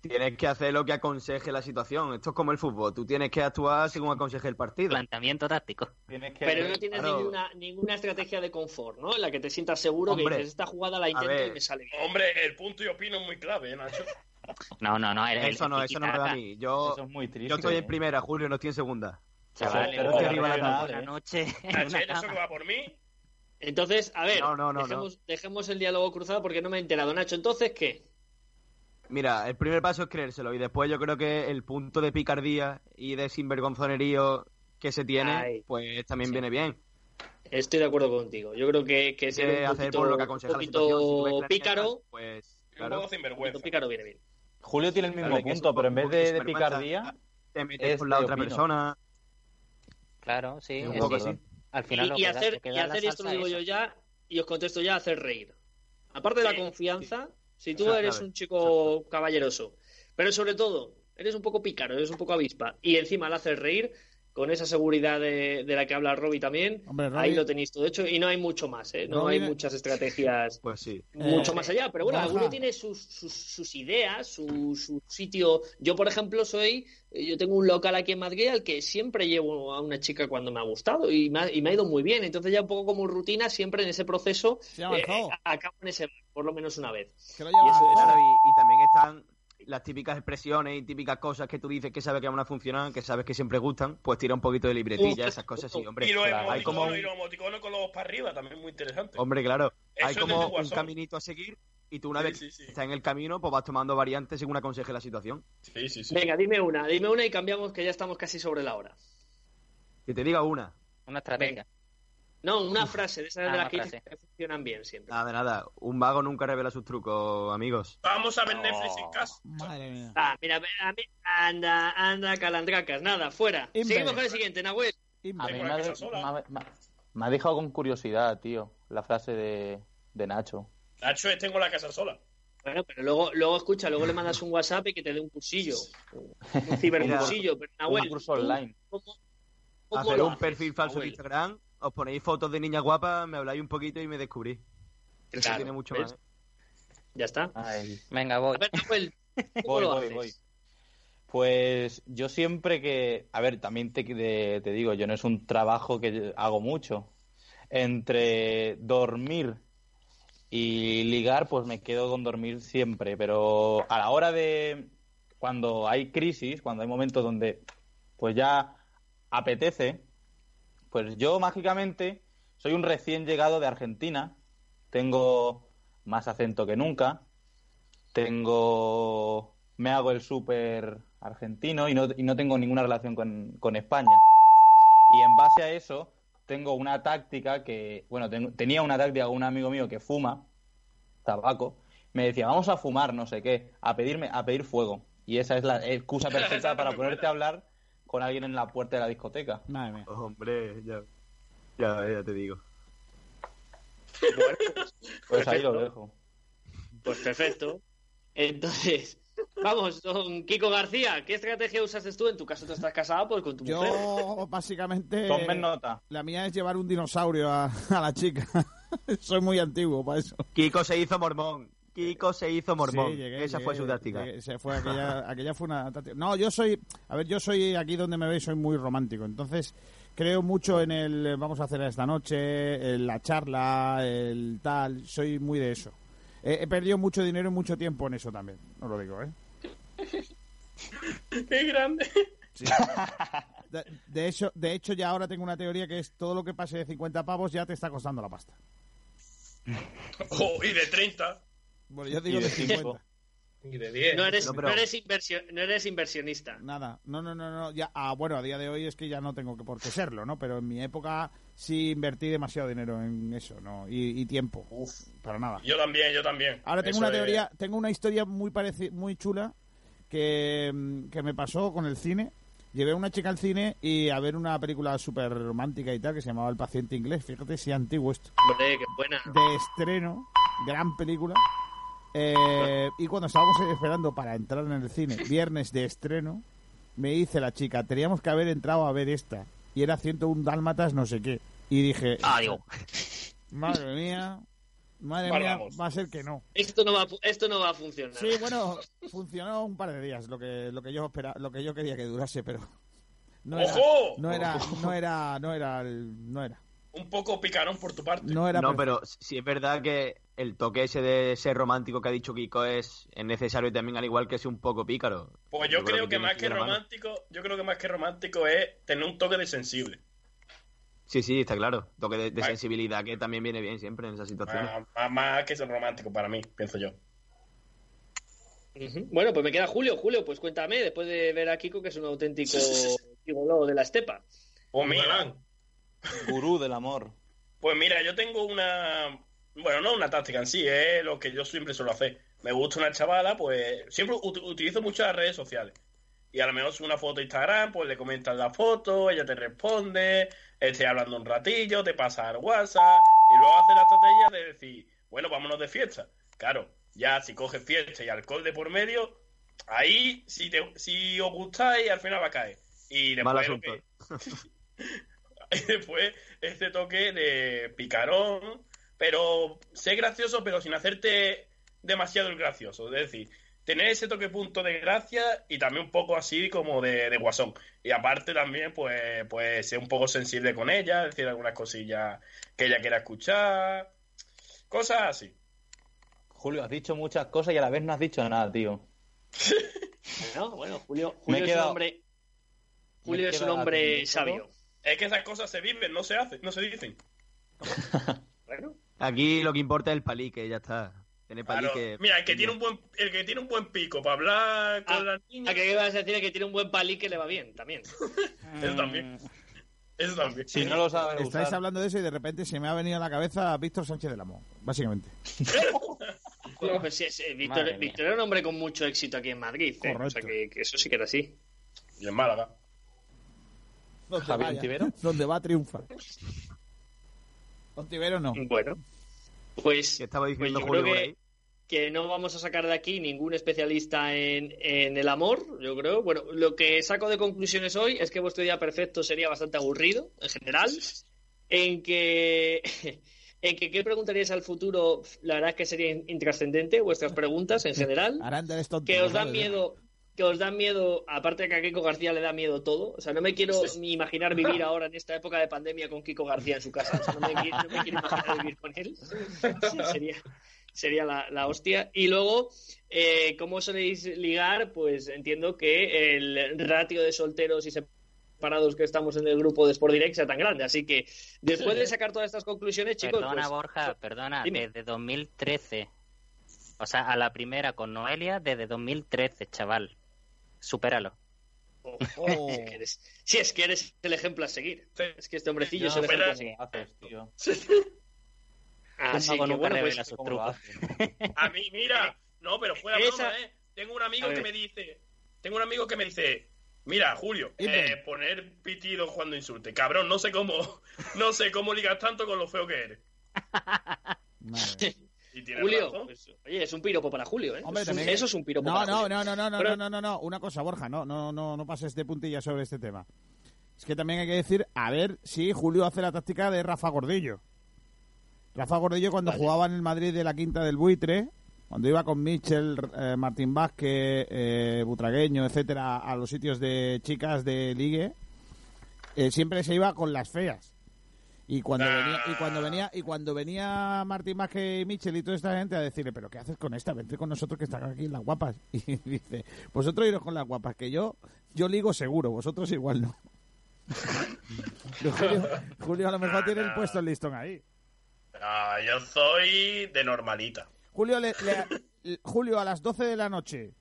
Tienes que hacer lo que aconseje la situación. Esto es como el fútbol. Tú tienes que actuar según aconseje el partido. Planteamiento táctico. Tienes que... Pero no tienes Claro. ninguna, ninguna estrategia de confort, ¿no? En la que te sientas seguro que dices, esta jugada la intento y me sale bien. Hombre, el punto y opino es muy clave, ¿eh, Nacho. No, no, no. el- el Eso no, eso no me da a mí. Yo, Eso es muy triste. yo estoy en primera, Julio, no estoy en segunda. Chavales, Pero que arriba la tabla, una noche en Nacho, una ¿eso que va por mí? Entonces, a ver, No, no, no, dejemos, dejemos el diálogo cruzado porque no me he enterado. Nacho, entonces, ¿qué? Mira, el primer paso es creérselo y después yo creo que el punto de picardía y de sinvergonzonerío que se tiene, Ay. pues también Sí. viene bien. Estoy de acuerdo contigo. Yo creo que, que ser un hacer poquito, por lo que un aconseja la poquito situación. Si tú ves que la pícaro, pues claro, un poquito sinvergüenza. pícaro viene bien. Julio tiene el mismo Claro, punto, un pero en vez de, picardía, te metes es con la otra opino. persona. Claro, sí. Es poco así. Al final lo Y, hacer, y, hacer esto lo digo yo ya, y os contesto ya, hacer reír. Aparte de la Sí, confianza, si tú eres un chico caballeroso, pero sobre todo, eres un poco pícaro, eres un poco avispa, y encima le haces reír, con esa seguridad de, de la que habla Robbie también, Hombre, ahí lo tenéis todo hecho, y no hay mucho más, ¿eh? No Robbie hay muchas estrategias Pues sí. mucho Eh, más allá, pero bueno, alguno tiene sus, sus, sus ideas, su, su sitio. Yo, por ejemplo, soy, yo tengo un local aquí en Madrid al que siempre llevo a una chica cuando me ha gustado y me ha, y me ha ido muy bien. Entonces ya un poco como rutina, siempre en ese proceso, eh, acabo en ese por lo menos una vez. Eso y también están las típicas expresiones y típicas cosas que tú dices que sabes que van a funcionar, que sabes que siempre gustan, pues tira un poquito de libretilla, esas cosas sí, hombre. Y los claro, hay como emoticonos un- y los emoticonos con los ojos para arriba, también muy interesante. Hombre, claro, Eso hay como un caminito a seguir y tú una Sí, vez sí, sí. que estás en el camino, pues vas tomando variantes según aconseje la situación. Sí, sí, sí. Venga, dime una, dime una y cambiamos que ya estamos casi sobre la hora. Que te diga una. Una estrategia. No, una frase de esas Ah, de las que, dices que funcionan bien siempre. Nada, nada. Un vago nunca revela sus trucos, amigos. Vamos a ver Netflix en casa. Madre mía. Ah, mira, a mí, anda, anda, calandracas, nada, fuera. Inver. Seguimos con el siguiente, Nahuel. a mí me la ha, me ha- me dejado con curiosidad, tío, la frase de, de Nacho. Nacho, es tengo la casa sola. Bueno, pero luego, luego escucha, luego le mandas un WhatsApp y que te dé un cursillo. Un cibercursillo. Pero, Nahuel, un curso ¿tú online. ¿Cómo, cómo Hacer un haces, perfil falso de Nahuel? Instagram, os ponéis fotos de niña guapa, me habláis un poquito y me descubrís. Eso Claro, tiene mucho ¿ves? más. Ya está. Ay. Venga, voy. A ver, Nahuel, ¿cómo Voy, voy, haces? voy. Pues yo siempre que, a ver, también te, te- te digo, yo no es un trabajo que hago mucho. Entre dormir y ligar, pues me quedo con dormir siempre. Pero a la hora de cuando hay crisis, cuando hay momentos donde pues ya apetece, pues yo mágicamente soy un recién llegado de Argentina. Tengo más acento que nunca tengo me hago el súper argentino y no, y no tengo ninguna relación con, con España. Y en base a eso tengo una táctica que, bueno, ten- tenía una táctica con un amigo mío que fuma tabaco. Me decía, vamos a fumar, no sé qué, a pedirme, a pedir fuego. Y esa es la excusa perfecta para ponerte a hablar con alguien en la puerta de la discoteca. Madre mía. Hombre, ya, ya, ya te digo. Pues ahí lo Perfecto. dejo. Pues perfecto. Entonces, vamos, don Kiko García, ¿qué estrategia usaste tú? En tu caso, tú estás casado pues, con tu mujer. Yo, básicamente, Tomen nota. la mía es llevar un dinosaurio a, a la chica. Soy muy antiguo para eso. Kiko se hizo mormón. Kiko se hizo mormón. Sí, llegué, Esa llegué, fue su táctica. se fue aquella, aquella fue una táctica. No, yo soy, a ver, yo soy aquí donde me veis, soy muy romántico. Entonces, creo mucho en el vamos a hacer esta noche, en la charla, el tal. Soy muy de eso. He, he perdido mucho dinero y mucho tiempo en eso también. No lo digo, ¿eh? ¡Qué grande! De, de hecho, de hecho, ya ahora tengo una teoría que es todo lo que pase de 50 pavos ya te está costando la pasta. Oh, y de 30. Bueno, yo digo de de cinco. 50. Y de 10. No eres, No, pero- no eres, inversio- no eres inversionista. Nada, no, no, no, no, ya, ah, bueno, a día de hoy es que ya no tengo que por qué serlo, ¿no? Pero en mi época sí invertí demasiado dinero en eso, ¿no? Y, y tiempo, Uf. para nada. Yo también, yo también. Ahora tengo Eso una es- teoría, tengo una historia muy pareci muy chula que, mm, que me pasó con el cine. Llevé a una chica al cine y a ver una película súper romántica y tal que se llamaba El paciente inglés. Fíjate si antiguo esto. Hombre, qué buena. De estreno, gran película. Eh, y cuando estábamos esperando para entrar en el cine, viernes de estreno, me dice la chica, teníamos que haber entrado a ver esta. Y era 101 dálmatas, no sé qué. Y dije, Ah, digo. madre mía. Madre mía, vamos. va a ser que no. Esto no va, a esto no va a funcionar. Sí, bueno, funcionó un par de días, lo que, lo que yo espera, lo que yo quería que durase, pero no era, ¡Ojo! no era, no era, no era, el- no era, Un poco picarón por tu parte. no era. No, pero sí es verdad que el toque ese de ser romántico que ha dicho Kiko es, es necesario también, al igual que ser un poco pícaro. Pues yo, creo que, más que mano. romántico, yo creo que más que romántico es tener un toque de sensible. Sí, sí, está claro. Toque de, sensibilidad que también viene bien siempre en esas situaciones. Más, más- más que ser romántico para mí, pienso yo. Bueno, pues me queda Julio. Julio, pues cuéntame, después de ver a Kiko, que es un auténtico gigoló de la estepa. Pues mira. Gurú del amor. pues mira, yo tengo una, bueno, no una táctica en sí, es lo que yo siempre suelo hacer. Me gusta una chavala, pues siempre ut- utilizo mucho las redes sociales. Y a lo mejor una foto a Instagram, pues le comentas la foto, ella te responde, estoy hablando un ratillo, te pasa al WhatsApp, y luego hace la estrategia de decir, bueno, vámonos de fiesta. Claro, ya si coges fiesta y alcohol de por medio, ahí si, te, si os gustáis, al final va a caer. Y después, Mal lo asunto. que- y después este toque de picarón, pero ser gracioso, pero sin hacerte demasiado el gracioso. Es decir, tener ese toque punto de gracia y también un poco así como de, de guasón. Y aparte también, pues, pues ser un poco sensible con ella, decir algunas cosillas que ella quiera escuchar, cosas así. Julio, has dicho muchas cosas y a la vez no has dicho nada, tío. Bueno, bueno, Julio, Julio es un hombre, Julio es un hombre sabio. Es que esas cosas se viven, no se hacen, no se dicen. Bueno, Aquí lo que importa es el palique, ya está. Tener Claro, palique. Mira, el que tiene un buen, el que tiene un buen pico para hablar con Ah, las niñas, ¿a qué vas a decir que tiene un buen palí que le va bien también? eso también. Eso también. Si no lo sabes Estáis usar. hablando de eso y de repente se me ha venido a la cabeza Víctor Sánchez del Amo, básicamente. Bueno, pues sí, sí, Víctor. Víctor era un hombre con mucho éxito aquí en Madrid. ¿eh? O sea que eso sí que era así. Y en Málaga. Donde Javier vaya. Donde va triunfa. Ontivero no. Bueno, pues, Que estaba pues diciendo yo Julio creo por que, no vamos a sacar de aquí ningún especialista en, en el amor, yo creo. Bueno, lo que saco de conclusiones hoy es que vuestro día perfecto sería bastante aburrido, en general. En que, en que ¿qué preguntaríais al futuro? La verdad es que sería in- intrascendente vuestras preguntas en general. Aranda eres tonto. que os dan miedo que os dan miedo aparte de que a Kiko García le da miedo todo o sea no me quiero ni imaginar vivir ahora en esta época de pandemia con Kiko García en su casa o sea, no, me, qui- no me quiero imaginar vivir con él sería sería la, la hostia y luego eh, cómo soléis ligar pues entiendo que el ratio de solteros y separados que estamos en el grupo de Sport Direct sea tan grande así que después de sacar todas estas conclusiones chicos Perdona, pues, Borja, perdona, Dime. desde 2013. O sea, a la primera con Noelia desde 2013, chaval. Supéralo. oh, Oh. es que eres- si es que eres el ejemplo a seguir es que este hombrecillo Yo es el no ejemplo a cómo seguir lo haces, tío. Así Tumba que nunca bueno, revela pues, sus ¿Cómo lo trucos. haces? A mí, mira, no, pero fuera Esa- broma, ¿eh? Tengo un amigo que me dice, tengo un amigo que me dice, mira, Julio, eh, poner pitido cuando insulte. Cabrón, no sé cómo, no sé cómo ligas tanto con lo feo que eres. Madre. Y tienes Julio, razón. pues, oye, es un piropo para Julio, ¿eh? Hombre, Es un- también- eso es un piropo No, para no, Julio. no, no, no, no, Pero- no, no, no, no. Una cosa, Borja, no, no, no, no pases de puntilla sobre este tema. Es que también hay que decir, a ver si Julio hace la táctica de Rafa Gordillo. Rafa Gordillo cuando jugaba en el Madrid de la Quinta del Buitre, cuando iba con Michel, eh, Martín Vázquez, eh, Butragueño, etcétera, a los sitios de chicas de ligue, eh, siempre se iba con las feas. Y cuando Ah. venía y cuando venía y cuando venía Martín Vázquez y Michel y toda esta gente a decirle, "¿Pero qué haces con esta? Vente con nosotros que están aquí las guapas." Y dice, "Vosotros iros con las guapas, que yo yo ligo seguro, vosotros igual no." Julio, Julio a lo mejor tiene el puesto el listón ahí. Ah, yo soy de normalita. Julio, le- le- Julio a las 12 de la noche,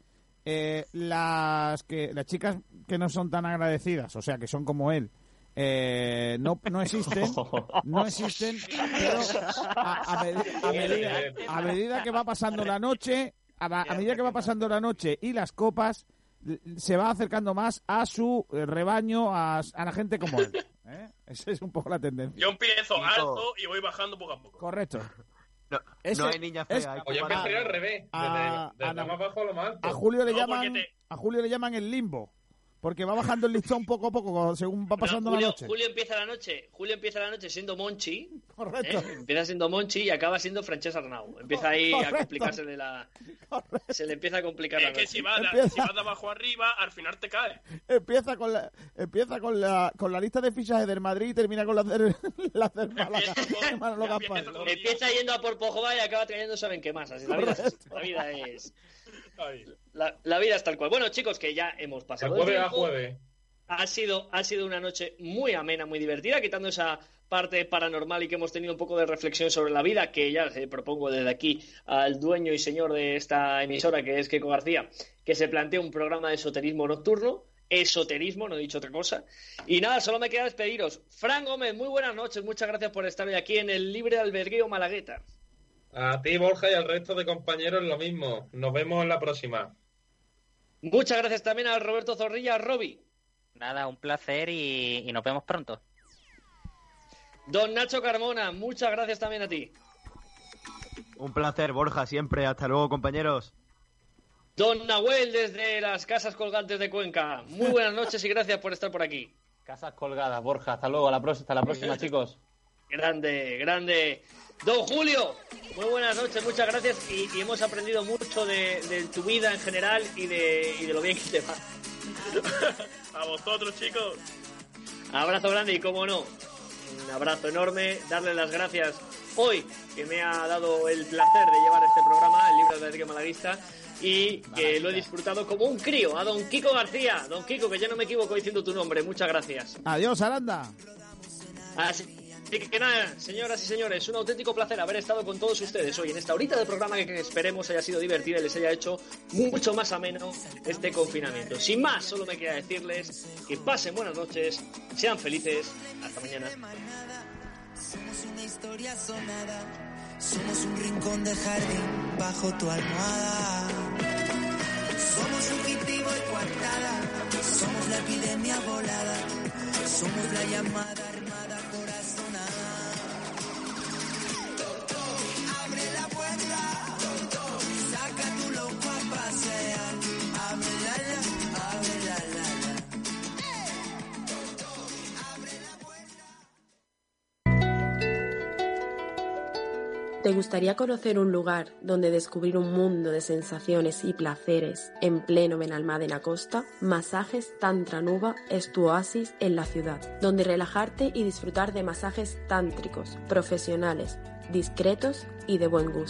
eh, las que las chicas que no son tan agradecidas, o sea, que son como él, eh, no, no existen, no existen, pero a, a medi- a medida, a medida que va pasando la noche, a, a medida que va pasando la noche y las copas, se va acercando más a su rebaño, a, a la gente como él. ¿eh? Esa es un poco la tendencia. Yo empiezo alto y voy bajando poco a poco. Correcto. No, Ese- no hay niña es- fea. hay O yo empezaría al revés, A- desde, desde a más bajo a lo más alto. A Julio le No, llaman te- a Julio le llaman el limbo. Porque va bajando el listón poco a poco según va pasando Julio, la noche. Julio empieza la noche, Julio empieza la noche siendo Monchi, Correcto. ¿eh? empieza siendo Monchi y acaba siendo Francesc Arnau. Empieza ahí a Correcto. complicársele la, se le empieza a complicar la Es que noche. si vas, de, Empieza. si vas de abajo arriba, al final te caes. Empieza con la empieza con la con la lista de fichajes del Madrid y termina con las del, las del Málaga. de Empieza Gaspar. con- Empieza yendo a por Pogba y acaba trayendo saben qué más. Así, la, vida, es- Correcto. la vida es. La, la vida es tal cual. Bueno, chicos, que ya hemos pasado el jueves a tiempo. jueves. Ha sido, ha sido una noche muy amena, muy divertida, quitando esa parte paranormal y que hemos tenido un poco de reflexión sobre la vida, que ya se propongo desde aquí al dueño y señor de esta emisora, que es Keiko García, que se plantee un programa de esoterismo nocturno. Esoterismo, no he dicho otra cosa. Y nada, solo me queda despediros. Fran Gómez, muy buenas noches, muchas gracias por estar hoy aquí en el Libre Albergueo Malagueta. A ti, Borja, y al resto de compañeros lo mismo. Nos vemos en la próxima. Muchas gracias también a Roberto Zorrilla, Roby. Nada, un placer y, y nos vemos pronto. Don Nacho Carmona, muchas gracias también a ti. Un placer, Borja, siempre. Hasta luego, compañeros. Don Nahuel desde las Casas Colgantes de Cuenca. Muy buenas noches y gracias por estar por aquí. Casas colgadas, Borja. Hasta luego, a la próxima, hasta la próxima, chicos. Grande, grande. Don Julio, muy buenas noches, muchas gracias y, y hemos aprendido mucho de, de tu vida en general y de, y de lo bien que te va. A vosotros, chicos. Abrazo grande y como no, un abrazo enorme, darle las gracias hoy que me ha dado el placer de llevar este programa, el libro de Enrique Malaguista, y que lo he disfrutado como un crío, a don Kiko García. Don Kiko, que ya no me equivoco diciendo tu nombre, muchas gracias. Adiós, Aranda. Así que nada, señoras y señores, un auténtico placer haber estado con todos ustedes hoy en esta horita de programa que esperemos haya sido divertida y les haya hecho mucho más ameno este confinamiento. Sin más, solo me queda decirles que pasen buenas noches, sean felices, hasta mañana. Somos una historia sonada, somos un rincón de jardín bajo tu almohada. Somos fugitivo y coartada, somos la epidemia volada, somos la llamada armada ¿Te gustaría conocer un lugar donde descubrir un mundo de sensaciones y placeres en pleno Benalmádena Costa? Masajes Tantra Nuba es tu oasis en la ciudad, donde relajarte y disfrutar de masajes tántricos, profesionales, discretos y de buen gusto.